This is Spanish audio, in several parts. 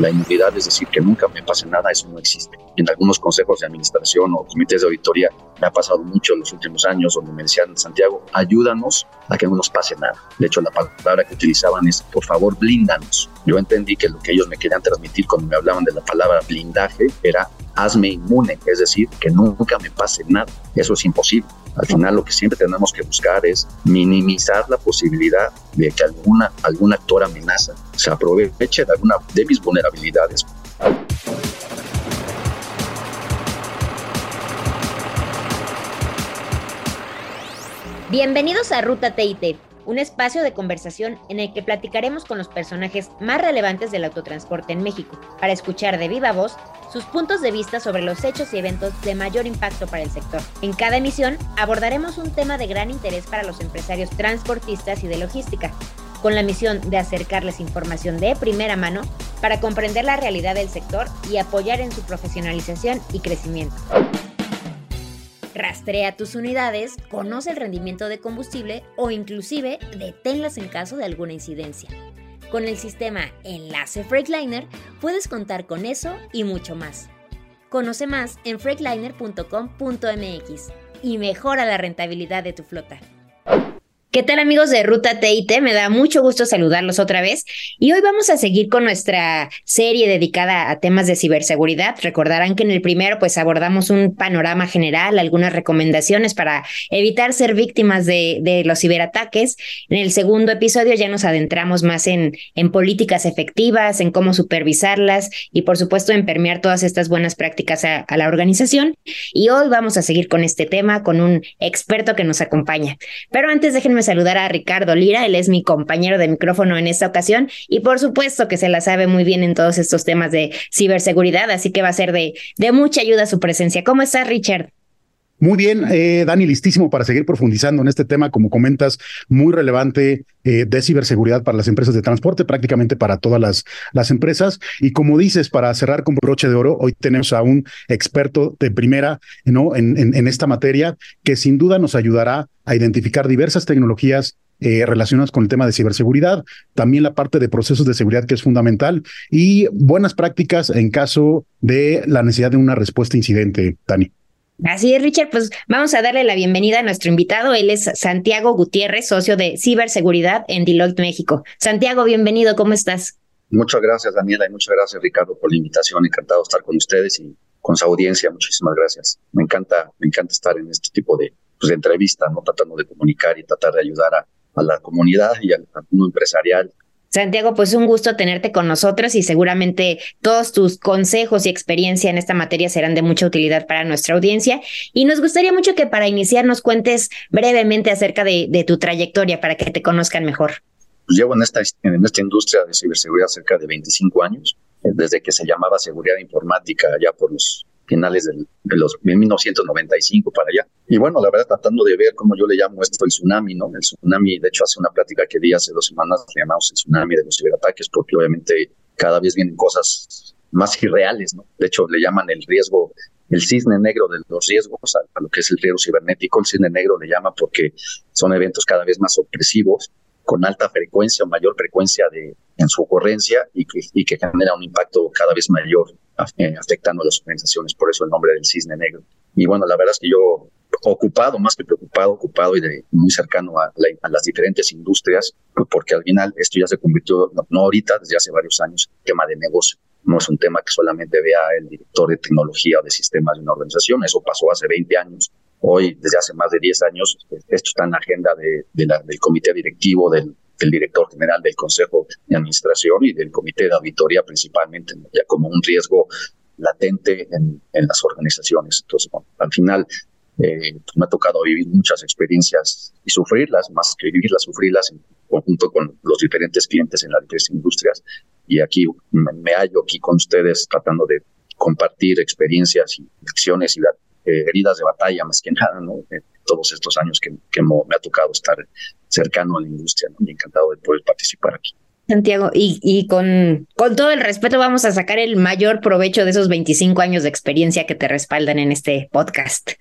La inmunidad, es decir, que nunca me pase nada, eso no existe. En algunos consejos de administración o comités de auditoría me ha pasado mucho en los últimos años, donde me decían, Santiago, ayúdanos a que no nos pase nada. De hecho, la palabra que utilizaban es, por favor, blíndanos. Yo entendí que lo que ellos me querían transmitir cuando me hablaban de la palabra blindaje era hazme inmune, es decir, que nunca me pase nada. Eso es imposible. Al final lo que siempre tenemos que buscar es minimizar la posibilidad de que alguna, algún actor amenaza se aproveche de alguna de mis vulnerabilidades. Bienvenidos a Ruta TIT, un espacio de conversación en el que platicaremos con los personajes más relevantes del autotransporte en México, para escuchar de viva voz sus puntos de vista sobre los hechos y eventos de mayor impacto para el sector. En cada emisión abordaremos un tema de gran interés para los empresarios transportistas y de logística, con la misión de acercarles información de primera mano para comprender la realidad del sector y apoyar en su profesionalización y crecimiento. Rastrea tus unidades, conoce el rendimiento de combustible o inclusive deténlas en caso de alguna incidencia. Con el sistema Enlace Freightliner puedes contar con eso y mucho más. Conoce más en freightliner.com.mx y mejora la rentabilidad de tu flota. ¿Qué tal amigos de Ruta TIT? Me da mucho gusto saludarlos otra vez y hoy vamos a seguir con nuestra serie dedicada a temas de ciberseguridad. Recordarán que en el primero pues abordamos un panorama general, algunas recomendaciones para evitar ser víctimas de, de los ciberataques. En el segundo episodio ya nos adentramos más en, políticas efectivas, en cómo supervisarlas y por supuesto en permear todas estas buenas prácticas a, a la organización. Y hoy vamos a seguir con este tema con un experto que nos acompaña. Pero antes déjenme saludar a Ricardo Lira, él es mi compañero de micrófono en esta ocasión y por supuesto que se la sabe muy bien en todos estos temas de ciberseguridad, así que va a ser de, de mucha ayuda su presencia. ¿Cómo estás, Richard? Muy bien, eh, Dani, listísimo para seguir profundizando en este tema, como comentas, muy relevante eh, de ciberseguridad para las empresas de transporte, prácticamente para todas las, las empresas. Y como dices, para cerrar con broche de oro, hoy tenemos a un experto de primera ¿no? en, en, esta materia que sin duda nos ayudará a identificar diversas tecnologías eh, relacionadas con el tema de ciberseguridad, también la parte de procesos de seguridad que es fundamental y buenas prácticas en caso de la necesidad de una respuesta incidente, Dani. Así es, Richard, pues vamos a darle la bienvenida a nuestro invitado. Él es Santiago Gutiérrez, socio de ciberseguridad en Deloitte México. Santiago, bienvenido, ¿cómo estás? Muchas gracias, Daniela, y muchas gracias, Ricardo, por la invitación. Encantado de estar con ustedes y con su audiencia. Muchísimas gracias. Me encanta, me encanta estar en este tipo de, pues, de entrevista, ¿no? Tratando de comunicar y tratar de ayudar a, a la comunidad y al mundo empresarial Santiago, pues un gusto tenerte con nosotros y seguramente todos tus consejos y experiencia en esta materia serán de mucha utilidad para nuestra audiencia. Y nos gustaría mucho que para iniciar nos cuentes brevemente acerca de, tu trayectoria para que te conozcan mejor. Pues llevo en esta, en esta industria de ciberseguridad cerca de 25 años, desde que se llamaba seguridad informática ya por los finales del, de los 1995 para allá. Y bueno, la verdad, tratando de ver cómo yo le llamo esto el tsunami, ¿no? El tsunami, de hecho, hace una plática que di hace dos semanas, le llamamos el tsunami de los ciberataques, porque obviamente cada vez vienen cosas más irreales, ¿no? De hecho, le llaman el riesgo, el cisne negro de los riesgos a, a lo que es el riesgo cibernético. El cisne negro le llama porque son eventos cada vez más opresivos, con alta frecuencia o mayor frecuencia de, en su ocurrencia y que, y que genera un impacto cada vez mayor afectando a las organizaciones, por eso el nombre del cisne negro. Y bueno, la verdad es que yo ocupado, más que preocupado, ocupado y de, muy cercano a, la, a, las diferentes industrias, porque al final esto ya se convirtió, no, no ahorita, desde hace varios años, tema de negocio. No es un tema que solamente vea el director de tecnología o de sistemas de una organización, eso pasó hace 20 años. Hoy, desde hace más de 10 años, esto está en la agenda de, de la, del comité directivo, del, del director general del Consejo de Administración y del Comité de Auditoría principalmente, ya como un riesgo latente en, en las organizaciones. Entonces, bueno, al final eh, pues me ha tocado vivir muchas experiencias y sufrirlas, más que vivirlas, sufrirlas en conjunto con los diferentes clientes en las diferentes industrias. Y aquí me, me hallo aquí con ustedes tratando de compartir experiencias y lecciones y eh, heridas de batalla más que nada, ¿no? Eh, todos estos años que, me ha tocado estar cercano a la industria, ¿no? Y encantado de poder participar aquí. Santiago, y, y con, con todo el respeto vamos a sacar el mayor provecho de esos 25 años de experiencia que te respaldan en este podcast.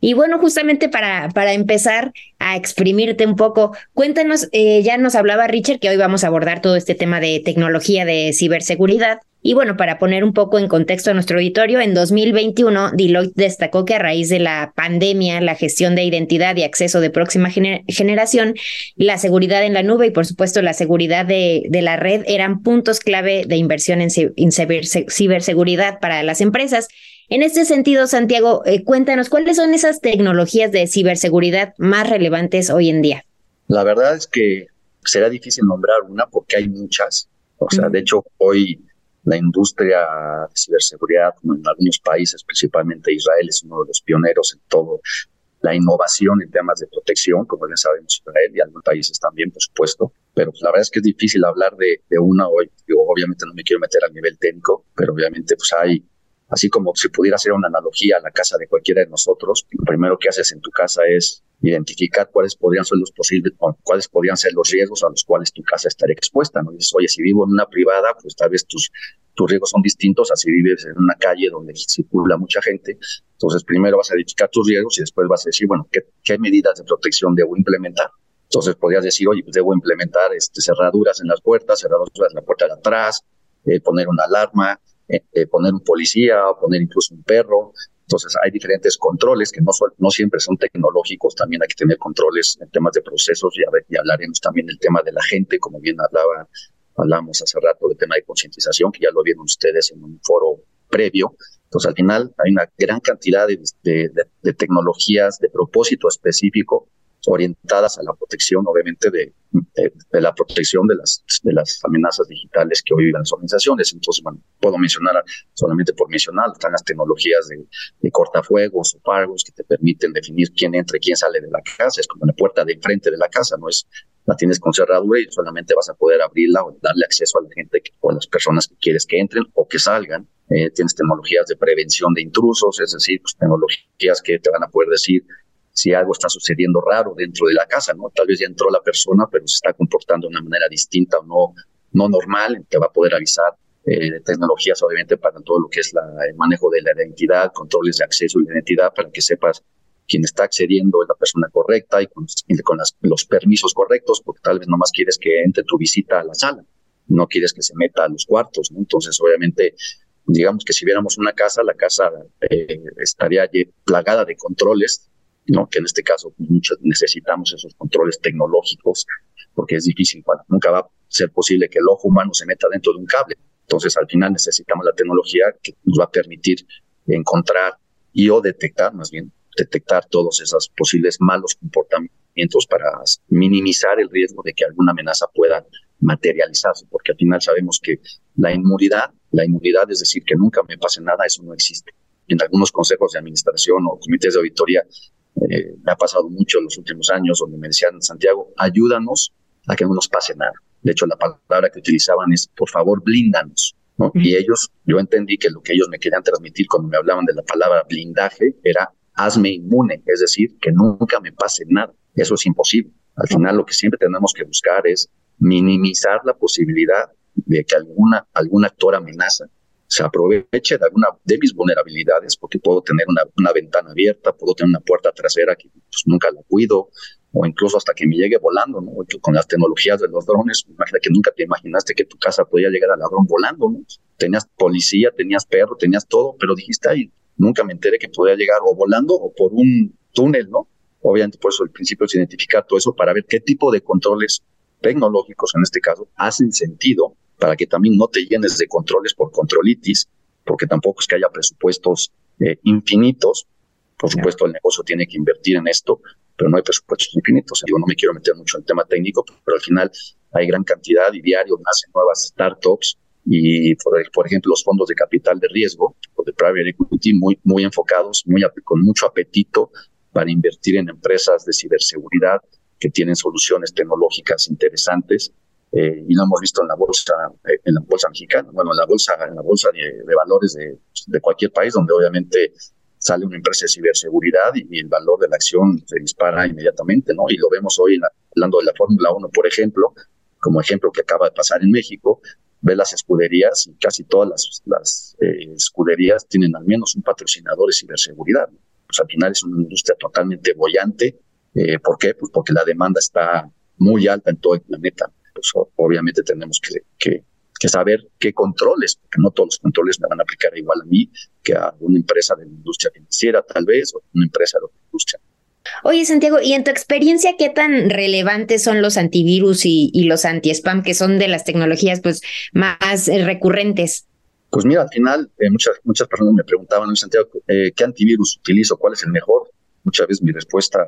Y bueno, justamente para, para empezar a exprimirte un poco, cuéntanos, eh, ya nos hablaba Richard que hoy vamos a abordar todo este tema de tecnología de ciberseguridad Y bueno, para poner un poco en contexto a nuestro auditorio, en 2021 Deloitte destacó que a raíz de la pandemia, la gestión de identidad y acceso de próxima generación, la seguridad en la nube y por supuesto la seguridad de, de la red eran puntos clave de inversión en, en ciberseguridad para las empresas. En este sentido, Santiago, eh, cuéntanos cuáles son esas tecnologías de ciberseguridad más relevantes hoy en día. La verdad es que será difícil nombrar una porque hay muchas. O sea, de hecho, hoy la industria de ciberseguridad, como en algunos países, principalmente Israel, es uno de los pioneros en todo la innovación en temas de protección, como ya sabemos Israel y algunos países también, por supuesto. Pero la verdad es que es difícil hablar de, de una hoy. Yo obviamente no me quiero meter al nivel técnico, pero obviamente pues hay Así como si pudiera hacer una analogía a la casa de cualquiera de nosotros, lo primero que haces en tu casa es identificar cuáles podrían ser los posibles, cuáles podrían ser los riesgos a los cuales tu casa estaría expuesta. ¿no? dices, oye, si vivo en una privada, pues tal vez tus, tus riesgos son distintos a si vives en una calle donde circula mucha gente. Entonces, primero vas a identificar tus riesgos y después vas a decir, bueno, ¿qué, qué medidas de protección debo implementar? Entonces, podrías decir, oye, pues debo implementar este, cerraduras en las puertas, cerraduras en la puerta de atrás, eh, poner una alarma, eh, eh, poner un policía o poner incluso un perro. Entonces hay diferentes controles que no, no siempre son tecnológicos, también hay que tener controles en temas de procesos y, a ver, y hablaremos también del tema de la gente, como bien hablaba, hablamos hace rato del tema de concientización, que ya lo vieron ustedes en un foro previo. Entonces al final hay una gran cantidad de, de, de tecnologías de propósito específico orientadas a la protección, obviamente, de, de, la protección de las, de las amenazas digitales que hoy viven las organizaciones. Entonces, bueno, puedo mencionar solamente por mencionar, están las tecnologías de, de cortafuegos o pargos que te permiten definir quién entra y quién sale de la casa. Es como la puerta de enfrente de la casa, no es la tienes con cerradura y solamente vas a poder abrirla o darle acceso a la gente o a las personas que quieres que entren o que salgan. Eh, tienes tecnologías de prevención de intrusos, es decir, pues, tecnologías que te van a poder decir si algo está sucediendo raro dentro de la casa, ¿no? Tal vez ya entró la persona, pero se está comportando de una manera distinta o no, no normal, te va a poder avisar. Eh, tecnologías, obviamente, para todo lo que es la, el manejo de la identidad, controles de acceso y la identidad, para que sepas quién está accediendo es la persona correcta y con, con los permisos correctos, porque tal vez nomás quieres que entre tu visita a la sala, no quieres que se meta a los cuartos, ¿no? Entonces, obviamente, digamos que si viéramos una casa, la casa eh, estaría plagada de controles ¿no? que en este caso muchos necesitamos esos controles tecnológicos porque es difícil, nunca va a ser posible que el ojo humano se meta dentro de un cable. Entonces, al final necesitamos la tecnología que nos va a permitir encontrar y o detectar, más bien, detectar todos esos posibles malos comportamientos para minimizar el riesgo de que alguna amenaza pueda materializarse, porque al final sabemos que la inmunidad, la inmunidad es decir, que nunca me pase nada, eso no existe. En algunos consejos de administración o comités de auditoría eh, me ha pasado mucho en los últimos años, donde me decían, Santiago, ayúdanos a que no nos pase nada. De hecho, la palabra que utilizaban es, por favor, blíndanos. ¿no? Y ellos, yo entendí que lo que ellos me querían transmitir cuando me hablaban de la palabra blindaje era, hazme inmune, es decir, que nunca me pase nada. Eso es imposible. Al final, lo que siempre tenemos que buscar es minimizar la posibilidad de que alguna, algún actor amenaza se aproveche de alguna de mis vulnerabilidades, porque puedo tener una, una ventana abierta, puedo tener una puerta trasera que pues, nunca la cuido, o incluso hasta que me llegue volando, ¿no? Con las tecnologías de los drones, imagina que nunca te imaginaste que tu casa podía llegar al ladrón volando, ¿no? Tenías policía, tenías perro, tenías todo, pero dijiste, ay, nunca me enteré que podía llegar o volando o por un túnel, ¿no? Obviamente, por eso el principio es identificar todo eso para ver qué tipo de controles tecnológicos, en este caso, hacen sentido para que también no te llenes de controles por controlitis, porque tampoco es que haya presupuestos eh, infinitos. Por supuesto, el negocio tiene que invertir en esto, pero no hay presupuestos infinitos. Yo no me quiero meter mucho en el tema técnico, pero al final hay gran cantidad y diario nacen nuevas startups y, por, ejemplo, los fondos de capital de riesgo o de private equity muy, muy enfocados, muy, con mucho apetito para invertir en empresas de ciberseguridad que tienen soluciones tecnológicas interesantes eh, y lo hemos visto en la bolsa, eh, en la bolsa mexicana, bueno, en la bolsa, en la bolsa de, valores de, cualquier país, donde obviamente sale una empresa de ciberseguridad y, el valor de la acción se dispara inmediatamente, ¿no? Y lo vemos hoy hablando de la Fórmula 1, por ejemplo, como ejemplo que acaba de pasar en México, ve las escuderías y casi todas las, eh, escuderías tienen al menos un patrocinador de ciberseguridad. Pues al final es una industria totalmente bollante. ¿Por qué? Pues porque la demanda está muy alta en todo el planeta pues obviamente tenemos que, que saber qué controles, porque no todos los controles me van a aplicar igual a mí que a una empresa de la industria financiera, tal vez, o una empresa de otra industria. Oye, Santiago, y en tu experiencia, ¿qué tan relevantes son los antivirus y, los anti-spam, que son de las tecnologías pues más eh, recurrentes? Pues mira, al final eh, muchas, muchas personas me preguntaban, Santiago, eh, ¿qué antivirus utilizo? ¿Cuál es el mejor? Muchas veces mi respuesta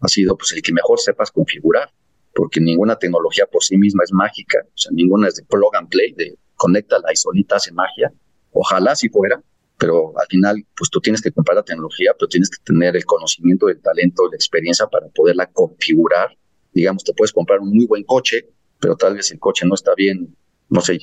ha sido, pues el que mejor sepas configurar, porque ninguna tecnología por sí misma es mágica, o sea, ninguna es de plug and play, de conéctala y solita hace magia. Ojalá si fuera, pero al final, pues tú tienes que comprar la tecnología, pero tienes que tener el conocimiento, el talento, la experiencia para poderla configurar. Digamos, te puedes comprar un muy buen coche, pero tal vez el coche no está bien, no sé,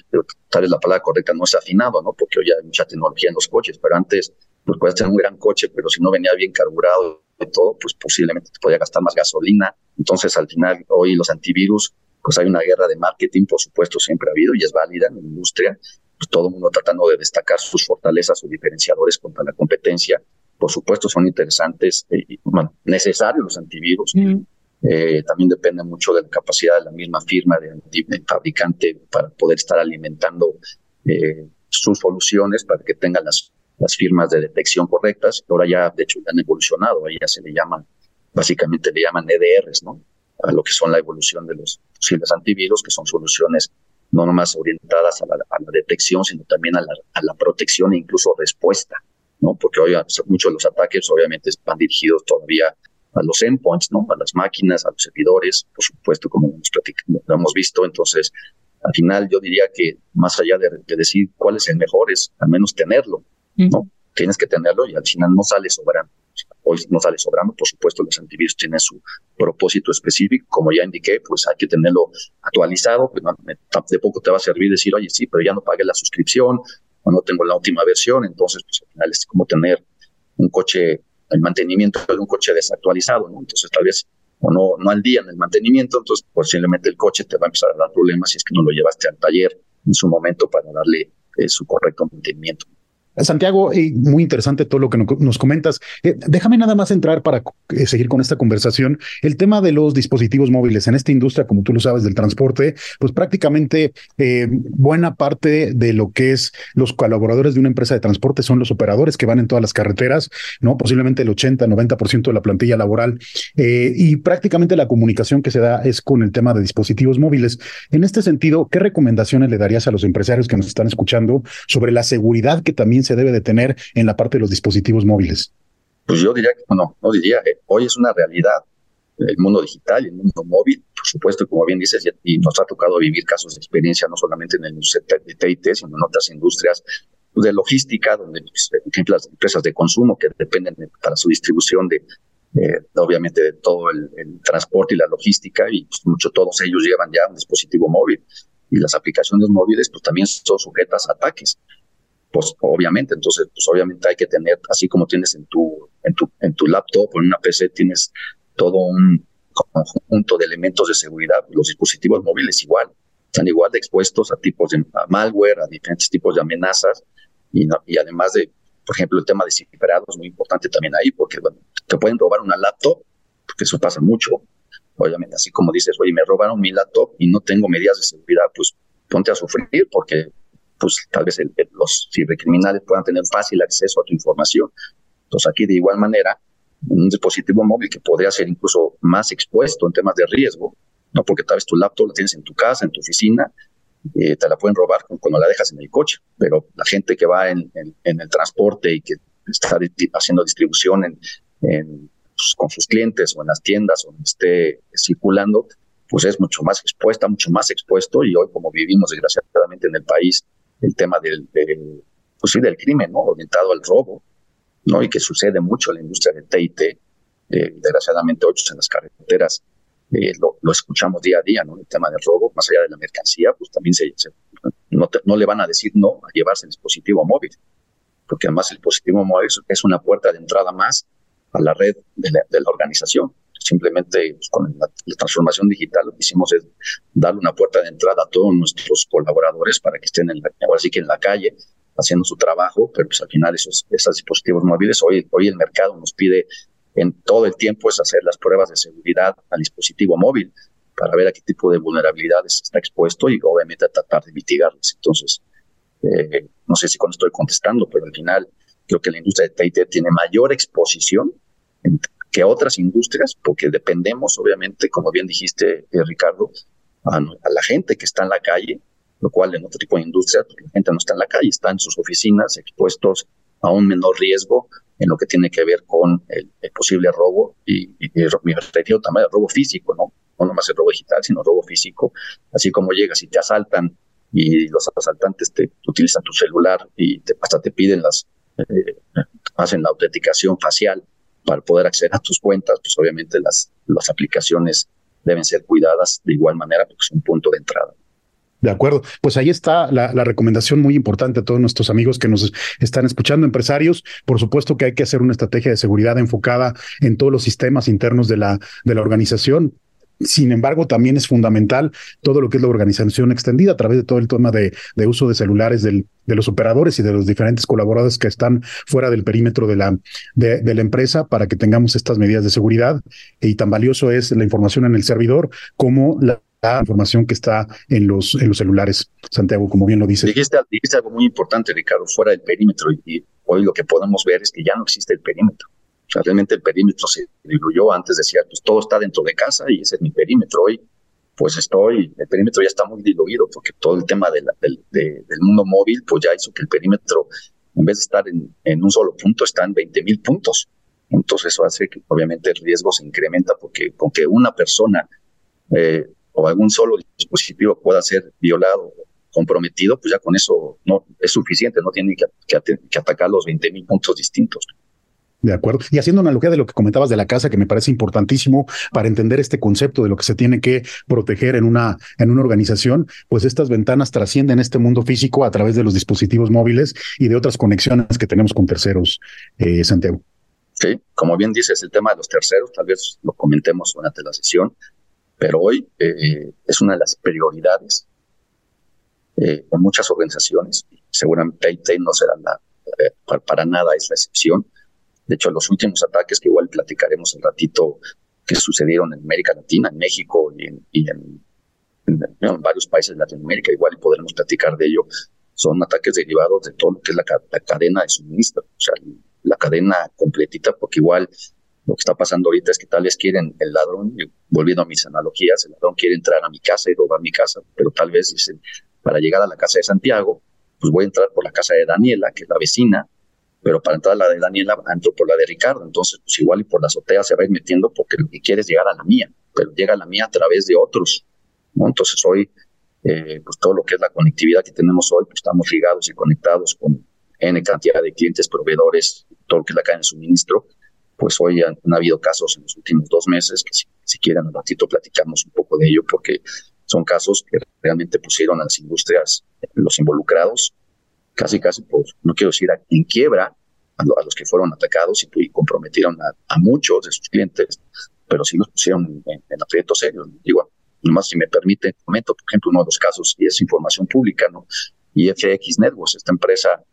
tal vez la palabra correcta no es afinado, ¿no? Porque hoy hay mucha tecnología en los coches, pero antes, pues puedes tener un gran coche, pero si no venía bien carburado y todo, pues posiblemente te podía gastar más gasolina. Entonces, al final, hoy los antivirus, pues hay una guerra de marketing, por supuesto, siempre ha habido y es válida en la industria, pues, todo el mundo tratando de destacar sus fortalezas o diferenciadores contra la competencia. Por supuesto, son interesantes eh, y necesarios los antivirus. Eh, también depende mucho de la capacidad de la misma firma, de, fabricante, para poder estar alimentando eh, sus soluciones para que tengan las, las firmas de detección correctas. Ahora ya, de hecho, ya han evolucionado, ahí ya se le llaman, básicamente le llaman EDRs, ¿no? A lo que son la evolución de los posibles antivirus, que son soluciones no nomás orientadas a la, detección, sino también a la, protección e incluso respuesta, ¿no? Porque hoy muchos de los ataques obviamente están dirigidos todavía a los endpoints, ¿no? A las máquinas, a los servidores, por supuesto, como lo hemos visto. Entonces, al final yo diría que más allá de, de, decir cuál es el mejor, es al menos tenerlo, ¿no? Tienes que tenerlo y al final no sale sobrando hoy no sale sobrando. Por supuesto, los antivirus tienen su propósito específico. Como ya indiqué, pues hay que tenerlo actualizado. Pues de poco te va a servir decir, oye, sí, pero ya no pagué la suscripción o no tengo la última versión. Entonces, pues al final es como tener un coche, el mantenimiento de un coche desactualizado, ¿no? Entonces, tal vez o no, no al día en el mantenimiento, entonces posiblemente el coche te va a empezar a dar problemas si es que no lo llevaste al taller en su momento para darle eh, su correcto mantenimiento. Santiago, muy interesante todo lo que nos comentas. Eh, déjame nada más entrar para eh, seguir con esta conversación. El tema de los dispositivos móviles en esta industria, como tú lo sabes, del transporte, pues prácticamente eh, buena parte de lo que es los colaboradores de una empresa de transporte son los operadores que van en todas las carreteras, ¿no? Posiblemente el 80, 90% de la plantilla laboral. y prácticamente la comunicación que se da es con el tema de dispositivos móviles. En este sentido, ¿qué recomendaciones le darías a los empresarios que nos están escuchando sobre la seguridad que también se debe de tener en la parte de los dispositivos móviles? Pues yo diría que no, no diría, eh, hoy es una realidad el mundo digital y el mundo móvil, por supuesto, como bien dices, y, nos ha tocado vivir casos de experiencia no solamente en el TIT, sino en otras industrias de logística, donde, pues, las empresas de consumo que dependen para su distribución de, obviamente, de todo el, transporte y la logística, y pues, mucho todos ellos llevan ya un dispositivo móvil. Y las aplicaciones móviles, pues también son sujetas a ataques pues obviamente, entonces, pues obviamente hay que tener, así como tienes en tu, en tu, en tu laptop o en una PC, tienes todo un conjunto de elementos de seguridad, los dispositivos móviles igual, están igual de expuestos a tipos de malware, a diferentes tipos de amenazas, y, además de, por ejemplo, el tema de cifrado es muy importante también ahí, porque bueno, te pueden robar una laptop, porque eso pasa mucho, obviamente, así como dices, oye, me robaron mi laptop y no tengo medidas de seguridad, pues ponte a sufrir, porque pues tal vez los cibercriminales puedan tener fácil acceso a tu información. Entonces aquí de igual manera, un dispositivo móvil que podría ser incluso más expuesto en temas de riesgo, no porque tal vez tu laptop la tienes en tu casa, en tu oficina, eh, te la pueden robar cuando la dejas en el coche, pero la gente que va en, el transporte y que está haciendo distribución en, pues, con sus clientes o en las tiendas donde esté circulando, pues es mucho más expuesta, mucho más expuesto y hoy como vivimos desgraciadamente en el país el tema del, pues sí, del crimen. Orientado al robo, ¿no? Y que sucede mucho en la industria del TIT. Eh, desgraciadamente, hoy en las carreteras eh, lo, escuchamos día a día, ¿no? El tema del robo, más allá de la mercancía, pues también se, no, no, le van a decir no a llevarse el dispositivo móvil, porque además el dispositivo móvil es una puerta de entrada más a la red de la organización simplemente pues, con la, transformación digital lo que hicimos es darle una puerta de entrada a todos nuestros colaboradores para que estén en la, ahora sí que en la calle haciendo su trabajo, pero pues al final esos, esos dispositivos móviles, hoy, hoy el mercado nos pide en todo el tiempo es hacer las pruebas de seguridad al dispositivo móvil. para ver a qué tipo de vulnerabilidades está expuesto y obviamente tratar de mitigarlas. Entonces, eh, no sé si cuando estoy contestando, pero al final creo que la industria de TIT tiene mayor exposición que otras industrias, porque dependemos, obviamente, como bien dijiste, eh, Ricardo, a, la gente que está en la calle, lo cual en otro tipo de industrias, la gente no está en la calle, está en sus oficinas expuestos a un menor riesgo en lo que tiene que ver con el, posible robo y, y, me refiero también robo físico, ¿no? No nomás el robo digital, sino robo físico, así como llegas y te asaltan y los asaltantes te utilizan tu celular y te, hasta te piden las, eh, hacen la autenticación facial para poder acceder a tus cuentas, pues obviamente las, las aplicaciones deben ser cuidadas de igual manera porque es un punto de entrada. De acuerdo. Pues ahí está la, recomendación muy importante a todos nuestros amigos que nos están escuchando, empresarios. Por supuesto que hay que hacer una estrategia de seguridad enfocada en todos los sistemas internos de la, de la organización. Sin embargo, también es fundamental todo lo que es la organización extendida a través de todo el tema de, uso de celulares del, de los operadores y de los diferentes colaboradores que están fuera del perímetro de la, de, de, la empresa para que tengamos estas medidas de seguridad. Y tan valioso es la información en el servidor como la, información que está en los, en los celulares, Santiago, como bien lo dice. Dijiste, dijiste algo muy importante, Ricardo, fuera del perímetro. Y, hoy lo que podemos ver es que ya no existe el perímetro. Realmente el perímetro se diluyó. Antes decía, pues todo está dentro de casa y ese es mi perímetro. Hoy, pues estoy, el perímetro ya está muy diluido porque todo el tema de del, mundo móvil, pues ya hizo que el perímetro, en vez de estar en, en un solo punto, está en 20 mil puntos. Entonces eso hace que obviamente el riesgo se incrementa porque con que una persona eh, o algún solo dispositivo pueda ser violado comprometido, pues ya con eso no es suficiente, no tiene que, que, atacar los 20 mil puntos distintos. De acuerdo. Y haciendo analogía de lo que comentabas de la casa, que me parece importantísimo para entender este concepto de lo que se tiene que proteger en una, en una organización, pues estas ventanas trascienden este mundo físico a través de los dispositivos móviles y de otras conexiones que tenemos con terceros, eh, Santiago. Sí, como bien dices, el tema de los terceros, tal vez lo comentemos durante la sesión, pero hoy eh, es una de las prioridades eh, en muchas organizaciones. Seguramente no será eh, para, nada es la excepción. De hecho, los últimos ataques que igual platicaremos un ratito que sucedieron en América Latina, en México y en, varios países de Latinoamérica, igual podremos platicar de ello, son ataques derivados de todo lo que es la, la cadena de suministro, o sea, la cadena completita, porque igual lo que está pasando ahorita es que tal vez quieren el ladrón, volviendo a mis analogías, el ladrón quiere entrar a mi casa y robar mi casa, pero tal vez dicen, para llegar a la casa de Santiago, pues voy a entrar por la casa de Daniela, que es la vecina, pero para entrar a la de Daniela entro por la de Ricardo, entonces pues igual y por la azotea se va a ir metiendo porque lo que quiere es llegar a la mía, pero llega a la mía a través de otros, ¿no? Entonces hoy, eh, pues todo lo que es la conectividad que tenemos hoy, pues estamos ligados y conectados con N cantidad de clientes, proveedores, todo lo que es la cadena de suministro, pues hoy han, habido casos en los últimos dos meses que si, si quieren un ratito platicamos un poco de ello porque son casos que realmente pusieron a las industrias, los involucrados, casi casi, pues no quiero decir en quiebra a, los que fueron atacados y, comprometieron a, muchos de sus clientes, pero sí los pusieron en, en aprietos serios. Digo, nomás si me permite, comento, por ejemplo, uno de los casos, y es información pública, ¿no? Y FX Networks, esta empresa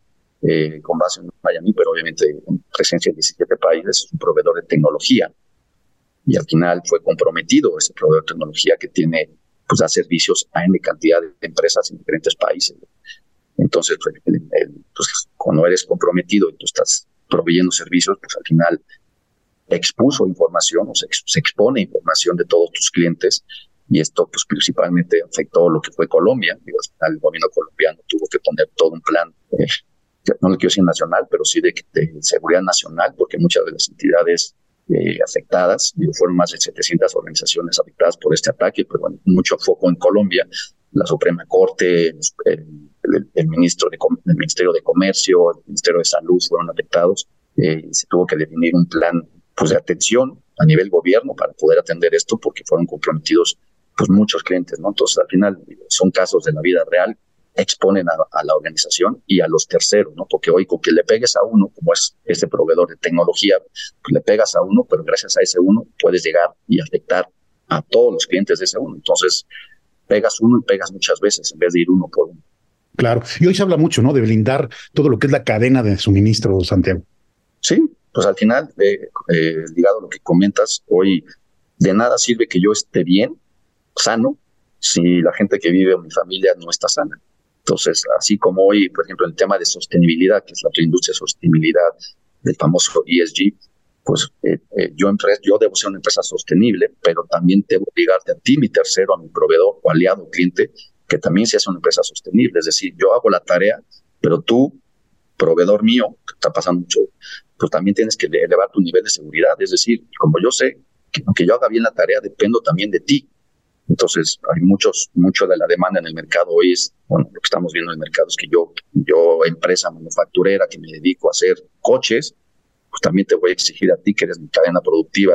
eh, con base en Miami, pero obviamente en presencia en 17 países, es un proveedor de tecnología. Y al final fue comprometido ese proveedor de tecnología que tiene, pues, da servicios a N cantidad de empresas en diferentes países. Entonces, pues, pues, cuando eres comprometido y tú estás proveyendo servicios, pues al final expuso información o se, expone información de todos tus clientes y esto pues principalmente afectó lo que fue Colombia. Digo, al final el gobierno colombiano tuvo que poner todo un plan eh, no le quiero decir nacional, pero sí de, seguridad nacional, porque muchas de las entidades eh, afectadas, fueron más de 700 organizaciones afectadas por este ataque, pero bueno, mucho foco en Colombia, la Suprema Corte, el, ministro de, el Ministerio de Comercio, el Ministerio de Salud fueron afectados eh, se tuvo que definir un plan pues, de atención a nivel gobierno para poder atender esto porque fueron comprometidos pues muchos clientes, ¿no? Entonces, al final son casos de la vida real exponen a, la organización y a los terceros, ¿no? Porque hoy con que le pegues a uno, como es este proveedor de tecnología, pues le pegas a uno, pero gracias a ese uno puedes llegar y afectar a todos los clientes de ese uno. Entonces, pegas uno y pegas muchas veces en vez de ir uno por uno. Claro, y hoy se habla mucho, ¿no? De blindar todo lo que es la cadena de suministro, Santiago. Sí, pues al final, eh, eh, ligado a lo que comentas, hoy de nada sirve que yo esté bien sano si la gente que vive en mi familia no está sana. Entonces, así como hoy, por ejemplo, el tema de sostenibilidad, que es la industria de sostenibilidad del famoso ESG, pues eh, eh, yo, debo ser una empresa sostenible, pero también debo obligarte a ti, mi tercero, a mi proveedor o aliado, cliente, que también seas una empresa sostenible. Es decir, yo hago la tarea, pero tú, proveedor mío, que está pasando mucho, pues también tienes que elevar tu nivel de seguridad. Es decir, como yo sé que aunque yo haga bien la tarea, dependo también de ti. Entonces, hay muchos, mucho de la demanda en el mercado hoy es, bueno, lo que estamos viendo en el mercado es que yo, yo, empresa manufacturera que me dedico a hacer coches, pues también te voy a exigir a ti que eres mi cadena productiva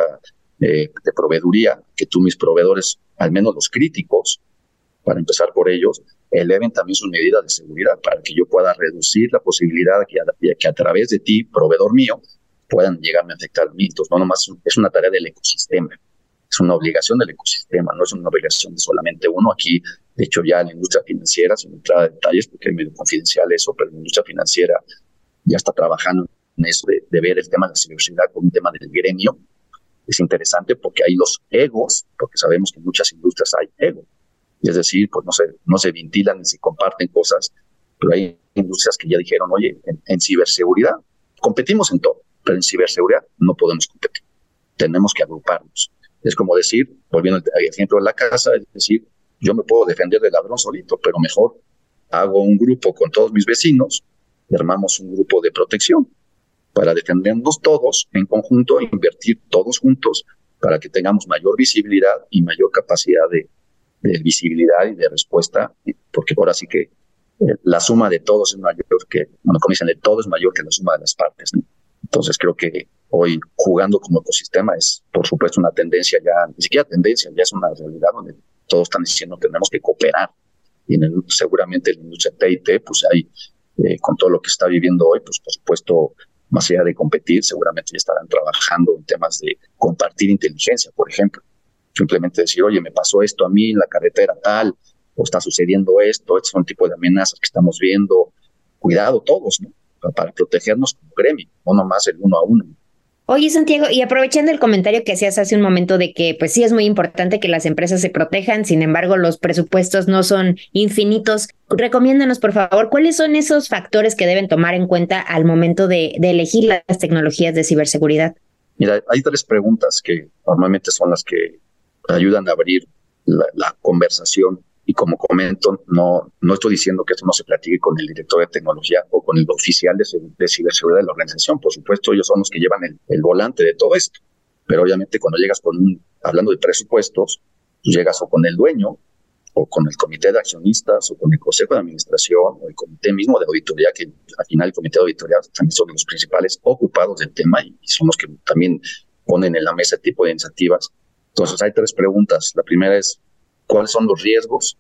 eh, de proveeduría, que tú mis proveedores, al menos los críticos, para empezar por ellos, eleven también sus medidas de seguridad para que yo pueda reducir la posibilidad que a, que a través de ti, proveedor mío, puedan llegarme a afectar. Entonces, no nomás es una tarea del ecosistema, es una obligación del ecosistema, no es una obligación de solamente uno. Aquí, de hecho, ya en la industria financiera, sin entrar a detalles, porque es medio confidencial eso, pero la industria financiera ya está trabajando en eso de, de ver el tema de la ciberseguridad como un tema del gremio. Es interesante porque hay los egos, porque sabemos que en muchas industrias hay ego es decir, pues no se, no se ventilan ni se comparten cosas, pero hay industrias que ya dijeron, oye, en, ciberseguridad competimos en todo, pero en ciberseguridad no podemos competir, tenemos que agruparnos. Es como decir, volviendo al ejemplo de la casa, es decir, yo me puedo defender del ladrón solito, pero mejor hago un grupo con todos mis vecinos y armamos un grupo de protección para defendernos todos en conjunto invertir todos juntos para que tengamos mayor visibilidad y mayor capacidad de, de visibilidad y de respuesta, porque ahora sí que eh, la suma de todos es mayor que, bueno, como dicen, de todo es mayor que la suma de las partes. Entonces creo que hoy jugando como ecosistema es, por supuesto, una tendencia ya, ni siquiera tendencia, ya es una realidad donde todos están diciendo tenemos que cooperar. Y en el, seguramente en la industria TIT, pues hay, eh, con todo lo que está viviendo hoy, pues por supuesto, más allá de competir, seguramente ya estarán trabajando en temas de compartir inteligencia, por ejemplo. Simplemente decir, oye, me pasó esto a mí en la carretera tal, o está sucediendo esto, estos son tipo de amenazas que estamos viendo. Cuidado todos, ¿no? Para protegernos como gremio, no nomás el uno a uno. Oye, Santiago, y aprovechando el comentario que hacías hace un momento de que, pues sí, es muy importante que las empresas se protejan, sin embargo, los presupuestos no son infinitos. Recomiéndanos, por favor, cuáles son esos factores que deben tomar en cuenta al momento de, elegir las tecnologías de ciberseguridad. Mira, hay tres preguntas que normalmente son las que ayudan a abrir la, conversación. Como comento, no, no estoy diciendo que esto no se platique con el director de tecnología o con el oficial de, ciberseguridad de la organización. Por supuesto, ellos son los que llevan el, volante de todo esto. Pero obviamente cuando llegas con un, hablando de presupuestos, tú llegas o con el dueño, o con el comité de accionistas, o con el consejo de administración, o el comité mismo de auditoría, que al final el comité de auditoría también son los principales ocupados del tema y, y son los que también ponen en la mesa este tipo de iniciativas entonces hay tres preguntas. La primera es, ¿cuáles son los riesgos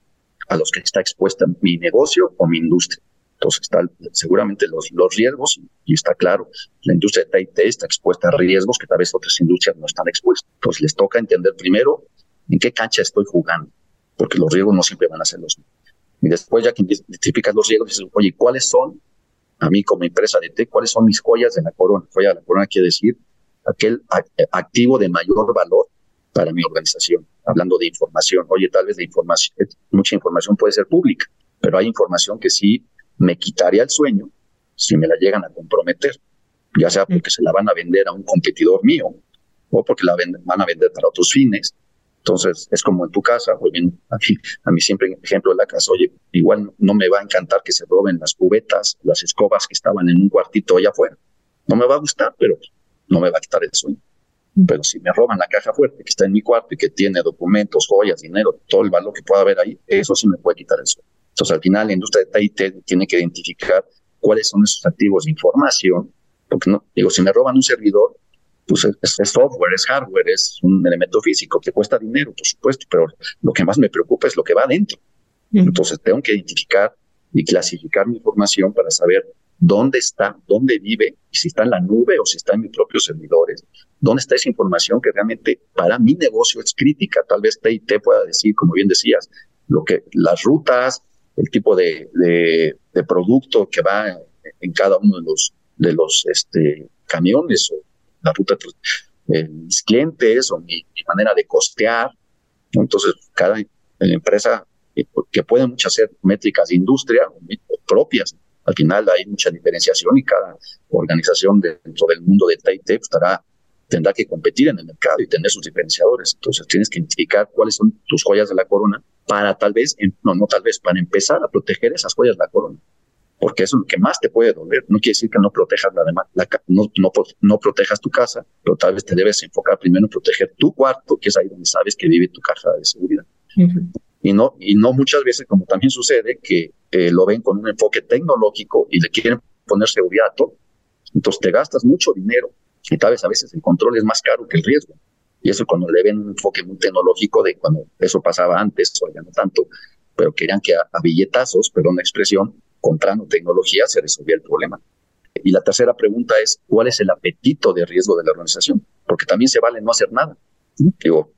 a los que está expuesta mi negocio o mi industria? Entonces, está, seguramente los, los riesgos, y está claro, la industria de TIT está expuesta a riesgos que tal vez otras industrias no están expuestas. Entonces, les toca entender primero en qué cancha estoy jugando, porque los riesgos no siempre van a ser los mismos. Y después, ya que identificas los riesgos, dices, oye, ¿cuáles son, a mí como empresa de TIT, cuáles son mis joyas de la corona? Joya de la corona quiere decir aquel activo de mayor valor para mi organización, hablando de información. Oye, tal vez la información, mucha información puede ser pública, pero hay información que sí me quitaría el sueño si me la llegan a comprometer, ya sea porque se la van a vender a un competidor mío o porque la van a vender para otros fines. Entonces, es como en tu casa, oye, a mí, a mí siempre, ejemplo de la casa, oye, igual no me va a encantar que se roben las cubetas, las escobas que estaban en un cuartito allá afuera. No me va a gustar, pero no me va a quitar el sueño. Pero si me roban la caja fuerte que está en mi cuarto y que tiene documentos, joyas, dinero, todo el valor que pueda haber ahí, eso sí me puede quitar el sueldo. Entonces, al final, la industria de TIT tiene que identificar cuáles son esos activos de información, porque no, digo, si me roban un servidor, pues es, software, es hardware, es un elemento físico que cuesta dinero, por supuesto, pero lo que más me preocupa es lo que va adentro. Entonces, tengo que identificar y clasificar mi información para saber dónde está, dónde vive, si está en la nube o si está en mis propios servidores, dónde está esa información que realmente para mi negocio es crítica. Tal vez TIT pueda decir, como bien decías, lo que las rutas, el tipo de, producto que va en, cada uno de los de los este, camiones o la ruta de mis clientes o mi, manera de costear Entonces, cada empresa que puede muchas hacer métricas de industria propias, al final hay mucha diferenciación y cada organización dentro del mundo de TIT estará tendrá que competir en el mercado y tener sus diferenciadores. Entonces tienes que identificar cuáles son tus joyas de la corona para tal vez, no, no tal vez, para empezar a proteger esas joyas de la corona. Porque eso es lo que más te puede doler. No quiere decir que no protejas la demás, no, no, no protejas tu casa, pero tal vez te debes enfocar primero en proteger tu cuarto, que es ahí donde sabes que vive tu caja de seguridad. Y no, y no muchas veces, como también sucede, que eh, lo ven con un enfoque tecnológico y le quieren poner seguridad a todo. Entonces te gastas mucho dinero y tal vez a veces el control es más caro que el riesgo. Y eso cuando le ven un enfoque muy tecnológico de cuando eso pasaba antes, o ya no tanto, pero querían que a, billetazos, perdón la expresión, comprando tecnología se resolvía el problema. Y la tercera pregunta es, ¿cuál es el apetito de riesgo de la organización? Porque también se vale no hacer nada. Digo,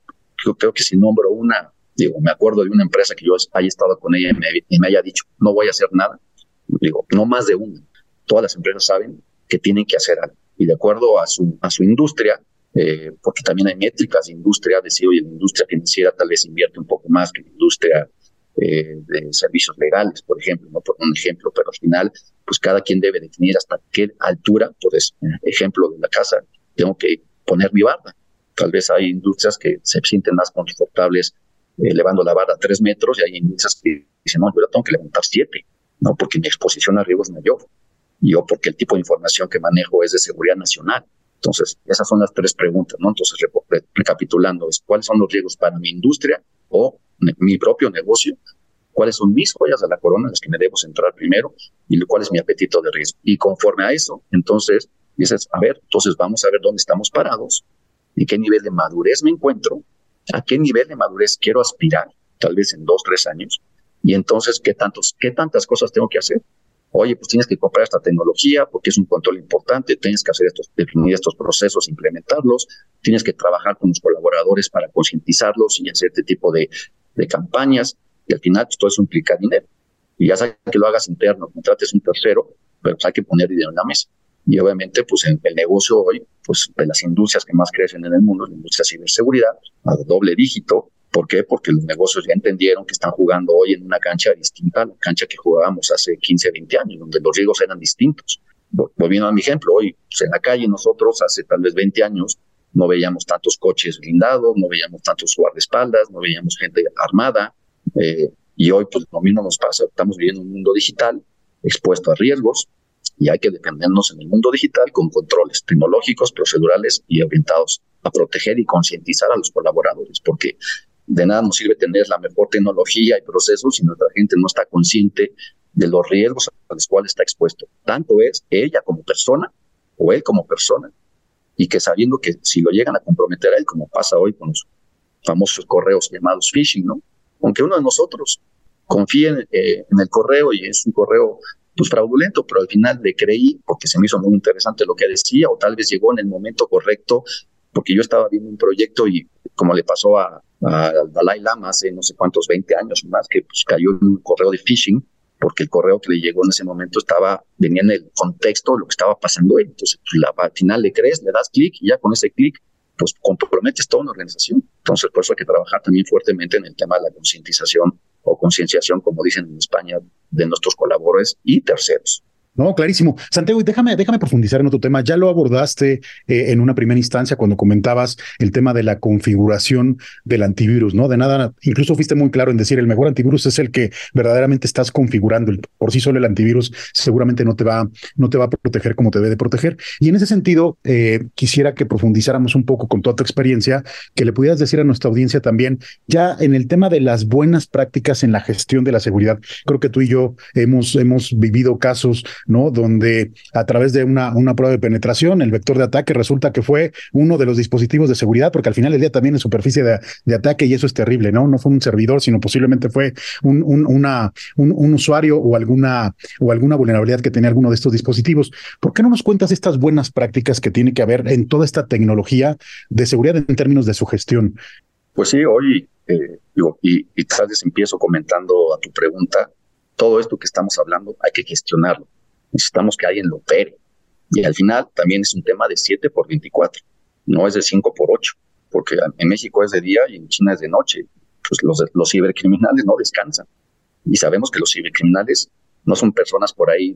yo creo que si nombro una, digo, me acuerdo de una empresa que yo haya estado con ella y me, haya dicho, no voy a hacer nada. Digo, no más de una. Todas las empresas saben que tienen que hacer algo y de acuerdo a su, a su industria, eh, porque también hay métricas de industria, decir, oye, la industria financiera tal vez invierte un poco más que la industria eh, de servicios legales, por ejemplo, no por un ejemplo, pero al final, pues cada quien debe definir hasta qué altura, por ejemplo de la casa, tengo que poner mi barda. Tal vez hay industrias que se sienten más confortables elevando la barra a tres metros y hay industrias que dicen, no, yo la tengo que levantar siete, ¿no? porque mi exposición a riesgo es mayor yo porque el tipo de información que manejo es de seguridad nacional. Entonces, esas son las tres preguntas, ¿no? Entonces, recapitulando, es cuáles son los riesgos para mi industria o mi propio negocio, cuáles son mis joyas de la corona, las que me debo centrar primero, y cuál es mi apetito de riesgo. Y conforme a eso, entonces, dices, a ver, entonces vamos a ver dónde estamos parados, en qué nivel de madurez me encuentro, a qué nivel de madurez quiero aspirar, tal vez en dos, tres años, y entonces, ¿qué, tantos, qué tantas cosas tengo que hacer Oye, pues tienes que comprar esta tecnología porque es un control importante, tienes que hacer estos, definir estos procesos, implementarlos, tienes que trabajar con los colaboradores para concientizarlos y hacer este tipo de, de campañas. Y al final, pues, todo eso implica dinero. Y ya sabes que lo hagas interno, contrates un tercero, pero pues, hay que poner dinero en la mesa. Y obviamente, pues en el negocio hoy, pues de las industrias que más crecen en el mundo, la industria de ciberseguridad, a doble dígito, ¿Por qué? Porque los negocios ya entendieron que están jugando hoy en una cancha distinta a la cancha que jugábamos hace 15, 20 años, donde los riesgos eran distintos. Volviendo a mi ejemplo, hoy pues, en la calle nosotros hace tal vez 20 años no veíamos tantos coches blindados, no veíamos tantos guardaespaldas, no veíamos gente armada, eh, y hoy pues lo mismo nos pasa, estamos viviendo un mundo digital expuesto a riesgos y hay que defendernos en el mundo digital con controles tecnológicos, procedurales y orientados a proteger y concientizar a los colaboradores, porque de nada nos sirve tener la mejor tecnología y procesos si nuestra gente no está consciente de los riesgos a los cuales está expuesto. Tanto es ella como persona o él como persona, y que sabiendo que si lo llegan a comprometer a él, como pasa hoy con los famosos correos llamados phishing, ¿no? Aunque uno de nosotros confíe eh, en, el correo y es un correo pues fraudulento, pero al final le creí porque se me hizo muy interesante lo que decía o tal vez llegó en el momento correcto porque yo estaba viendo un proyecto y como le pasó a, al Dalai Lama hace no sé cuántos, 20 años más, que pues, cayó en un correo de phishing, porque el correo que le llegó en ese momento estaba, venía en el contexto de lo que estaba pasando él. Entonces, pues, la, al final le crees, le das clic y ya con ese clic, pues comprometes toda una organización. Entonces, por eso hay que trabajar también fuertemente en el tema de la concientización o concienciación, como dicen en España, de nuestros colaboradores y terceros. No, clarísimo. Santiago, déjame, déjame profundizar en otro tema. Ya lo abordaste eh, en una primera instancia cuando comentabas el tema de la configuración del antivirus, ¿no? De nada, incluso fuiste muy claro en decir el mejor antivirus es el que verdaderamente estás configurando. Por sí solo el antivirus seguramente no te va, no te va a proteger como te debe de proteger. Y en ese sentido, eh, quisiera que profundizáramos un poco con toda tu experiencia, que le pudieras decir a nuestra audiencia también, ya en el tema de las buenas prácticas en la gestión de la seguridad. Creo que tú y yo hemos, hemos vivido casos ¿no? Donde a través de una, una prueba de penetración, el vector de ataque resulta que fue uno de los dispositivos de seguridad, porque al final del día también es superficie de, ataque y eso es terrible, ¿no? No fue un servidor, sino posiblemente fue un, un, una, un, usuario o alguna, o alguna vulnerabilidad que tenía alguno de estos dispositivos. ¿Por qué no nos cuentas estas buenas prácticas que tiene que haber en toda esta tecnología de seguridad en términos de su gestión? Pues sí, hoy eh, digo, y, y tal vez empiezo comentando a tu pregunta, todo esto que estamos hablando hay que gestionarlo necesitamos que alguien lo opere. Y al final también es un tema de 7 por 24, no es de 5 por 8, porque en México es de día y en China es de noche. pues los, los cibercriminales no descansan. Y sabemos que los cibercriminales no son personas por ahí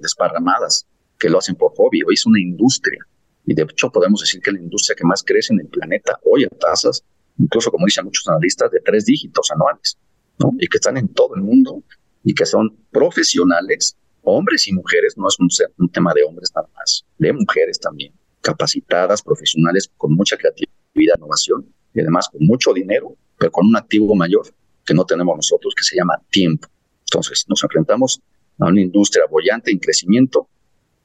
desparramadas que lo hacen por hobby, hoy es una industria. Y de hecho podemos decir que la industria que más crece en el planeta hoy a tasas, incluso como dicen muchos analistas, de tres dígitos anuales, ¿no? Y que están en todo el mundo y que son profesionales, hombres y mujeres, no es un, tema de hombres nada más, de mujeres también, capacitadas, profesionales con mucha creatividad, innovación y además con mucho dinero, pero con un activo mayor que no tenemos nosotros, que se llama tiempo. Entonces, nos enfrentamos a una industria bollante en crecimiento.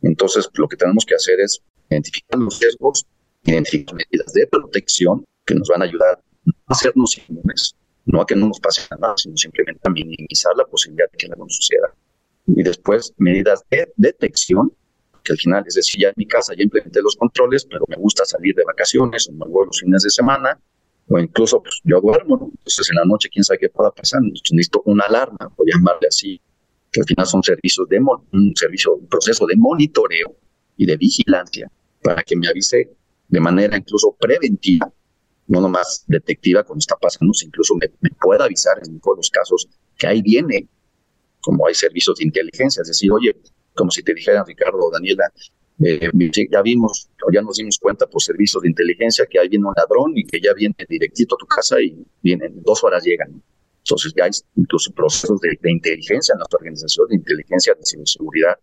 Entonces, lo que tenemos que hacer es identificar los riesgos, identificar medidas de protección que nos van a ayudar a hacernos inmunes, no a que no nos pase nada, sino simplemente a minimizar la posibilidad de que algo suceda. Y después, medidas de detección, que al final, es decir, ya en mi casa ya implementé los controles, pero me gusta salir de vacaciones o me voy los fines de semana, o incluso pues, yo duermo, ¿no? entonces en la noche quién sabe qué pueda pasar, necesito una alarma, por llamarle así, que al final son servicios de un servicio, un proceso de monitoreo y de vigilancia para que me avise de manera incluso preventiva, no nomás detectiva cuando está pasando, incluso me, pueda avisar en todos los casos que ahí viene, como hay servicios de inteligencia, es decir, oye, como si te dijeran Ricardo o Daniela, eh, ya vimos ya nos dimos cuenta por servicios de inteligencia que ahí viene un ladrón y que ya viene directito a tu casa y vienen, dos horas llegan. Entonces ya hay incluso procesos de, inteligencia en nuestra organización, de inteligencia de ciberseguridad,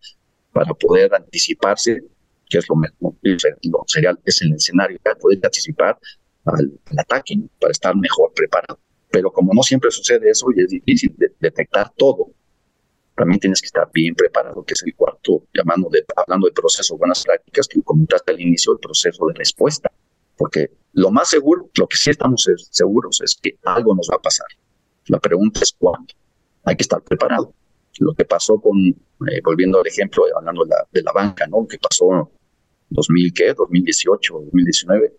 para poder anticiparse, que es lo, lo sería, es el escenario, para poder anticipar al, ataque, para estar mejor preparado. Pero como no siempre sucede eso y es difícil detectar todo, también tienes que estar bien preparado, que es el cuarto, llamando de, hablando de proceso buenas prácticas, que comentaste al inicio, el proceso de respuesta. Porque lo más seguro, lo que sí estamos seguros es que algo nos va a pasar. La pregunta es cuándo. Hay que estar preparado. Lo que pasó con, eh, volviendo al ejemplo, hablando de la, de la banca, ¿no? Lo que pasó en 2000, ¿qué? 2018, 2019,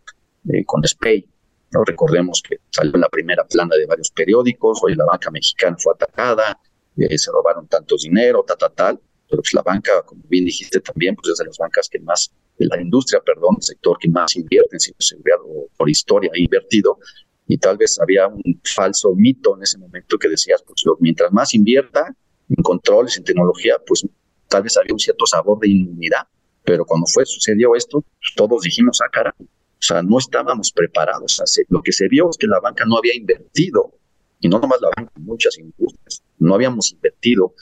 eh, con SPAY. ¿no? Recordemos que salió en la primera plana de varios periódicos, hoy la banca mexicana fue atacada, se robaron tantos dinero, tal, tal, tal, pero pues la banca, como bien dijiste también, pues es de las bancas que más, de la industria, perdón, el sector que más invierte en ciberseguridad o por historia ha invertido, y tal vez había un falso mito en ese momento que decías, pues mientras más invierta en controles, en tecnología, pues tal vez había un cierto sabor de inmunidad, pero cuando fue, sucedió esto, pues, todos dijimos, ah, cara, o sea, no estábamos preparados. O sea, lo que se vio es que la banca no había invertido. Y no nomás la banca, muchas industrias, no habíamos invertido